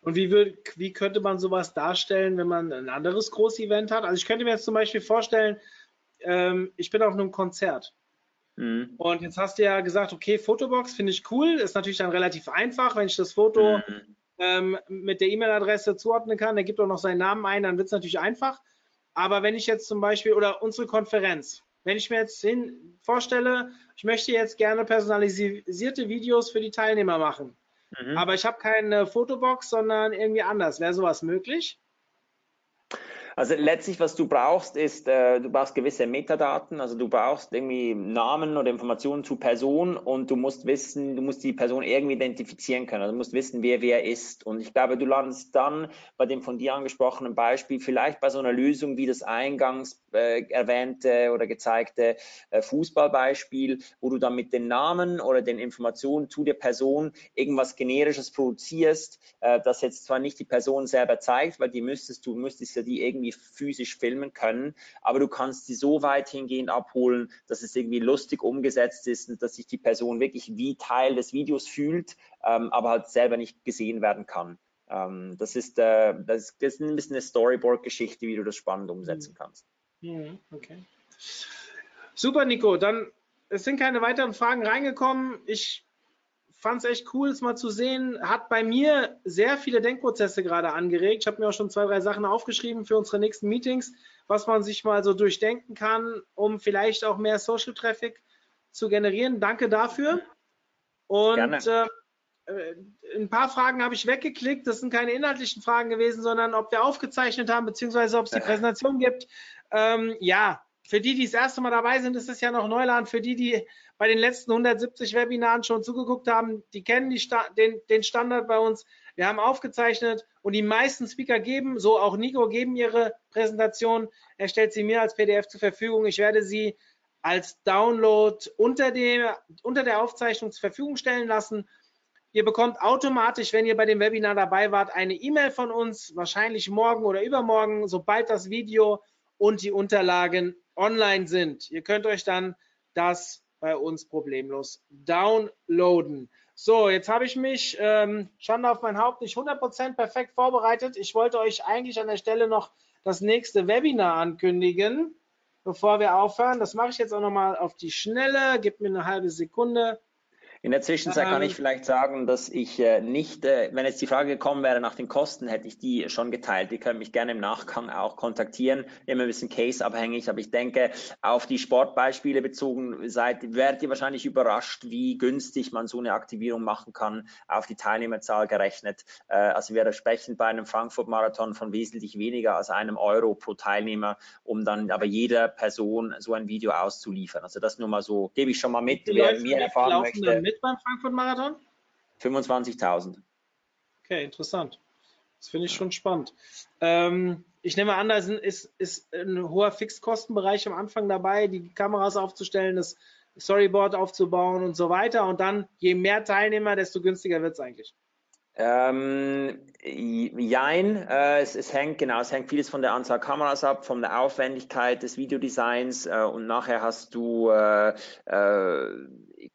Und wie, würd, wie könnte man sowas darstellen, wenn man ein anderes Großevent hat? Also ich könnte mir jetzt zum Beispiel vorstellen, ähm, ich bin auf einem Konzert Mhm. Und jetzt hast du ja gesagt, okay, Fotobox finde ich cool, ist natürlich dann relativ einfach, wenn ich das Foto mhm. ähm, mit der E-Mail-Adresse zuordnen kann, der gibt auch noch seinen Namen ein, dann wird es natürlich einfach. Aber wenn ich jetzt zum Beispiel, oder unsere Konferenz, wenn ich mir jetzt hin vorstelle, ich möchte jetzt gerne personalisierte Videos für die Teilnehmer machen, mhm. aber ich habe keine Fotobox, sondern irgendwie anders, wäre sowas möglich? Also letztlich, was du brauchst, ist, äh, du brauchst gewisse Metadaten, also du brauchst irgendwie Namen oder Informationen zu Person und du musst wissen, du musst die Person irgendwie identifizieren können, also du musst wissen, wer wer ist. Und ich glaube, du landest dann bei dem von dir angesprochenen Beispiel vielleicht bei so einer Lösung wie das eingangs äh, erwähnte oder gezeigte äh, Fußballbeispiel, wo du dann mit den Namen oder den Informationen zu der Person irgendwas generisches produzierst, äh, das jetzt zwar nicht die Person selber zeigt, weil die müsstest du müsstest ja die irgendwie irgendwie physisch filmen können, aber du kannst sie so weit hingehend abholen, dass es irgendwie lustig umgesetzt ist und dass sich die Person wirklich wie Teil des Videos fühlt, ähm, aber halt selber nicht gesehen werden kann. Ähm, das, ist, äh, das, ist, das ist ein bisschen eine Storyboard-Geschichte, wie du das spannend umsetzen kannst. Ja, okay. Super, Nico. Dann es sind keine weiteren Fragen reingekommen. Ich fand es echt cool, es mal zu sehen. Hat bei mir sehr viele Denkprozesse gerade angeregt. Ich habe mir auch schon zwei, drei Sachen aufgeschrieben für unsere nächsten Meetings, was man sich mal so durchdenken kann, um vielleicht auch mehr Social Traffic zu generieren. Danke dafür. Und äh, ein paar Fragen habe ich weggeklickt. Das sind keine inhaltlichen Fragen gewesen, sondern ob wir aufgezeichnet haben, beziehungsweise ob es die Präsentation gibt. Ähm, ja, für die, die das erste Mal dabei sind, ist es ja noch Neuland. Für die, die bei den letzten 170 Webinaren schon zugeguckt haben, die kennen die den, den Standard bei uns. Wir haben aufgezeichnet und die meisten Speaker geben, so auch Nico, geben ihre Präsentation. Er stellt sie mir als PDF zur Verfügung. Ich werde sie als Download unter, dem, unter der Aufzeichnung zur Verfügung stellen lassen. Ihr bekommt automatisch, wenn ihr bei dem Webinar dabei wart, eine E-Mail von uns, wahrscheinlich morgen oder übermorgen, sobald das Video und die Unterlagen online sind. Ihr könnt euch dann das bei uns problemlos downloaden. So, jetzt habe ich mich, ähm, Schande auf mein Haupt, nicht 100% perfekt vorbereitet. Ich wollte euch eigentlich an der Stelle noch das nächste Webinar ankündigen, bevor wir aufhören. Das mache ich jetzt auch nochmal auf die Schnelle. Gebt mir eine halbe Sekunde. In der Zwischenzeit kann ich ähm, vielleicht sagen, dass ich äh, nicht, äh, wenn jetzt die Frage gekommen wäre nach den Kosten, hätte ich die schon geteilt. Die können mich gerne im Nachgang auch kontaktieren. Immer ein bisschen case-abhängig, aber ich denke, auf die Sportbeispiele bezogen seid, werdet ihr wahrscheinlich überrascht, wie günstig man so eine Aktivierung machen kann, auf die Teilnehmerzahl gerechnet. Äh, also wir sprechen bei einem Frankfurt-Marathon von wesentlich weniger als einem Euro pro Teilnehmer, um dann aber jeder Person so ein Video auszuliefern. Also das nur mal so, gebe ich schon mal mit, wer mehr erfahren möchte mit beim Frankfurt-Marathon? 25.000. Okay, interessant. Das finde ich schon spannend. Ähm, ich nehme an, da ist, ist ein hoher Fixkostenbereich am Anfang dabei, die Kameras aufzustellen, das Storyboard aufzubauen und so weiter. Und dann, je mehr Teilnehmer, desto günstiger wird es eigentlich. Ähm, jein, äh, es, es, hängt genau, es hängt vieles von der Anzahl Kameras ab, von der Aufwendigkeit des Videodesigns äh, und nachher hast du äh, äh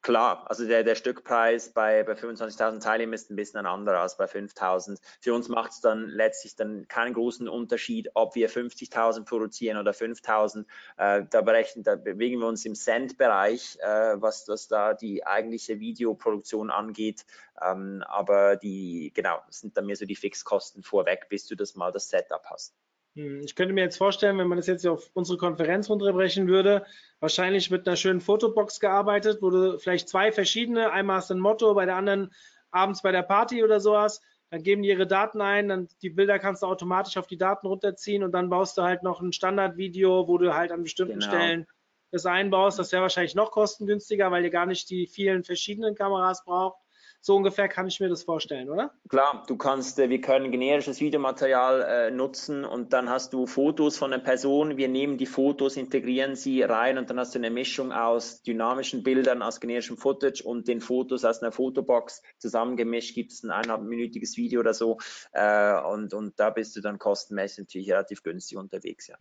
klar, also der, der Stückpreis bei, bei 25.000 Teilnehmern ist ein bisschen ein anderer als bei 5.000. Für uns macht es dann letztlich dann keinen großen Unterschied, ob wir 50.000 produzieren oder 5.000. Äh, da, berechnen, da bewegen wir uns im Cent-Bereich, äh, was, was da die eigentliche Videoproduktion angeht. Ähm, aber die, genau, sind dann mehr so die Fixkosten vorweg, bis du das mal das Setup hast. Hm, Ich könnte mir jetzt vorstellen, wenn man das jetzt auf unsere Konferenz runterbrechen würde, wahrscheinlich mit einer schönen Fotobox gearbeitet, wo du vielleicht zwei verschiedene, einmal hast du ein Motto, bei der anderen abends bei der Party oder sowas, dann geben die ihre Daten ein, dann die Bilder kannst du automatisch auf die Daten runterziehen und dann baust du halt noch ein Standardvideo, wo du halt an bestimmten Genau. Stellen das einbaust. Das wäre wahrscheinlich noch kostengünstiger, weil ihr gar nicht die vielen verschiedenen Kameras braucht. So ungefähr kann ich mir das vorstellen, oder? Klar, du kannst, äh, wir können generisches Videomaterial äh, nutzen und dann hast du Fotos von einer Person. Wir nehmen die Fotos, integrieren sie rein und dann hast du eine Mischung aus dynamischen Bildern, aus generischem Footage und den Fotos aus einer Fotobox zusammengemischt. Gibt es ein eineinhalbminütiges Video oder so äh, und, und da bist du dann kostenmäßig natürlich relativ günstig unterwegs. Ja.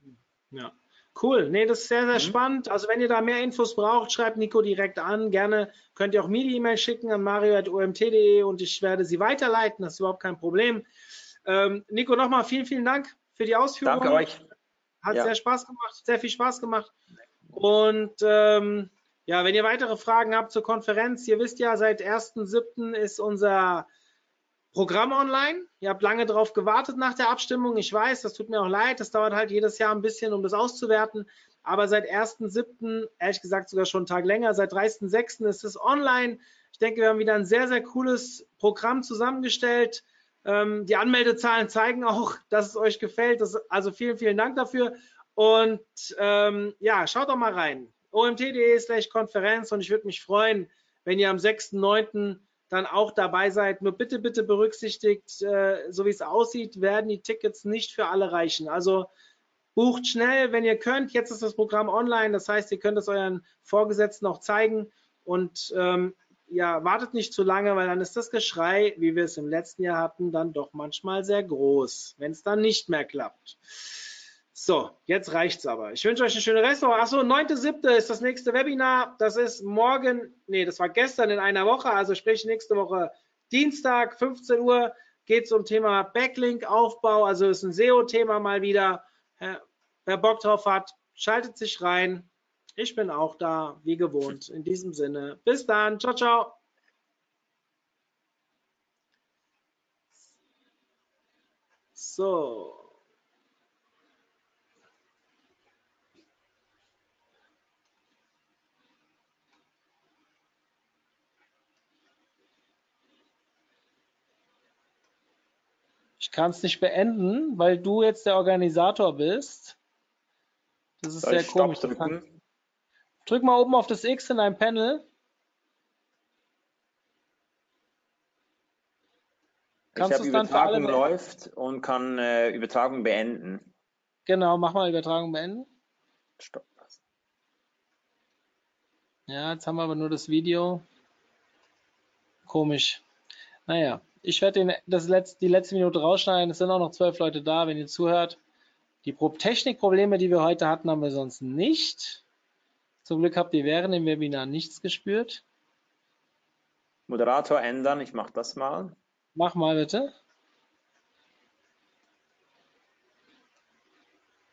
Ja. Cool. Nee, das ist sehr, sehr Mhm. spannend. Also wenn ihr da mehr Infos braucht, schreibt Nico direkt an. Gerne könnt ihr auch mir die E-Mail schicken an mario.omt.de und ich werde sie weiterleiten. Das ist überhaupt kein Problem. Ähm, Nico, nochmal vielen, vielen Dank für die Ausführungen. Danke euch. Hat Ja. sehr Spaß gemacht, sehr viel Spaß gemacht. Und ähm, ja, wenn ihr weitere Fragen habt zur Konferenz, ihr wisst ja, seit 1.7. ist unser Programm online. Ihr habt lange darauf gewartet nach der Abstimmung. Ich weiß, das tut mir auch leid. Das dauert halt jedes Jahr ein bisschen, um das auszuwerten. Aber seit 1.7., ehrlich gesagt sogar schon einen Tag länger, seit 30.6. ist es online. Ich denke, wir haben wieder ein sehr, sehr cooles Programm zusammengestellt. Ähm, die Anmeldezahlen zeigen auch, dass es euch gefällt. Das, also vielen, vielen Dank dafür. Und ähm, ja, schaut doch mal rein. omt.de slash Konferenz und ich würde mich freuen, wenn ihr am 6.9. dann auch dabei seid. Nur bitte, bitte berücksichtigt, äh, so wie es aussieht, werden die Tickets nicht für alle reichen. Also bucht schnell, wenn ihr könnt. Jetzt ist das Programm online, das heißt, ihr könnt es euren Vorgesetzten auch zeigen und ähm, ja, wartet nicht zu lange, weil dann ist das Geschrei, wie wir es im letzten Jahr hatten, dann doch manchmal sehr groß, wenn es dann nicht mehr klappt. So, jetzt reicht's aber. Ich wünsche euch eine schöne Restwoche. Achso, 9.7. ist das nächste Webinar. Das ist morgen, nee, das war gestern in einer Woche, also sprich nächste Woche Dienstag, 15 Uhr, geht es um Thema Backlink-Aufbau. Also ist ein SEO-Thema mal wieder. Wer- Bock drauf hat, schaltet sich rein. Ich bin auch da, wie gewohnt. In diesem Sinne, bis dann. Ciao, ciao. So. Ich kann es nicht beenden, weil du jetzt der Organisator bist. Das ist Soll sehr komisch. Drücken? Drück mal oben auf das X in deinem Panel. Kannst ich habe Übertragung läuft und kann äh, Übertragung beenden. Genau, mach mal Übertragung beenden. Stopp. Ja, jetzt haben wir aber nur das Video. Komisch. Naja, ich werde das die letzte Minute rausschneiden. Es sind auch noch zwölf Leute da, wenn ihr zuhört. Die Pro Technikprobleme, die wir heute hatten, haben wir sonst nicht. Zum Glück habt ihr während dem Webinar nichts gespürt. Moderator ändern, ich mache das mal. Mach mal bitte.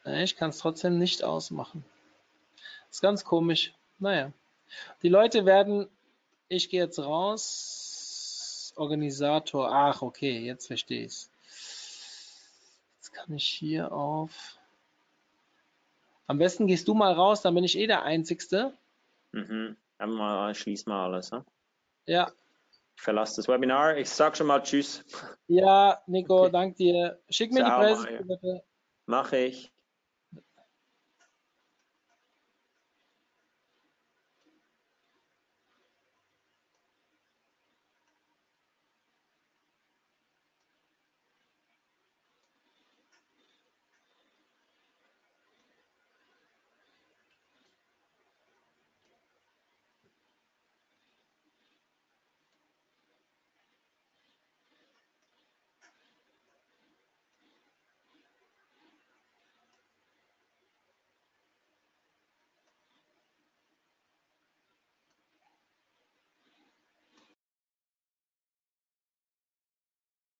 Ich kann es trotzdem nicht ausmachen. Ist ganz komisch. Naja. Die Leute werden, ich gehe jetzt raus. Organisator. Ach, okay, jetzt verstehe ich es. Jetzt kann ich hier auf. Am besten gehst du mal raus, dann bin ich eh der Einzigste. Mhm. Schließ mal alles. Ne? Ja, Ich verlasse das Webinar. Ich sag schon mal Tschüss. ja, Nico, Okay. dank dir. Schick mir Ciao, die Mario. bitte. Mache ich.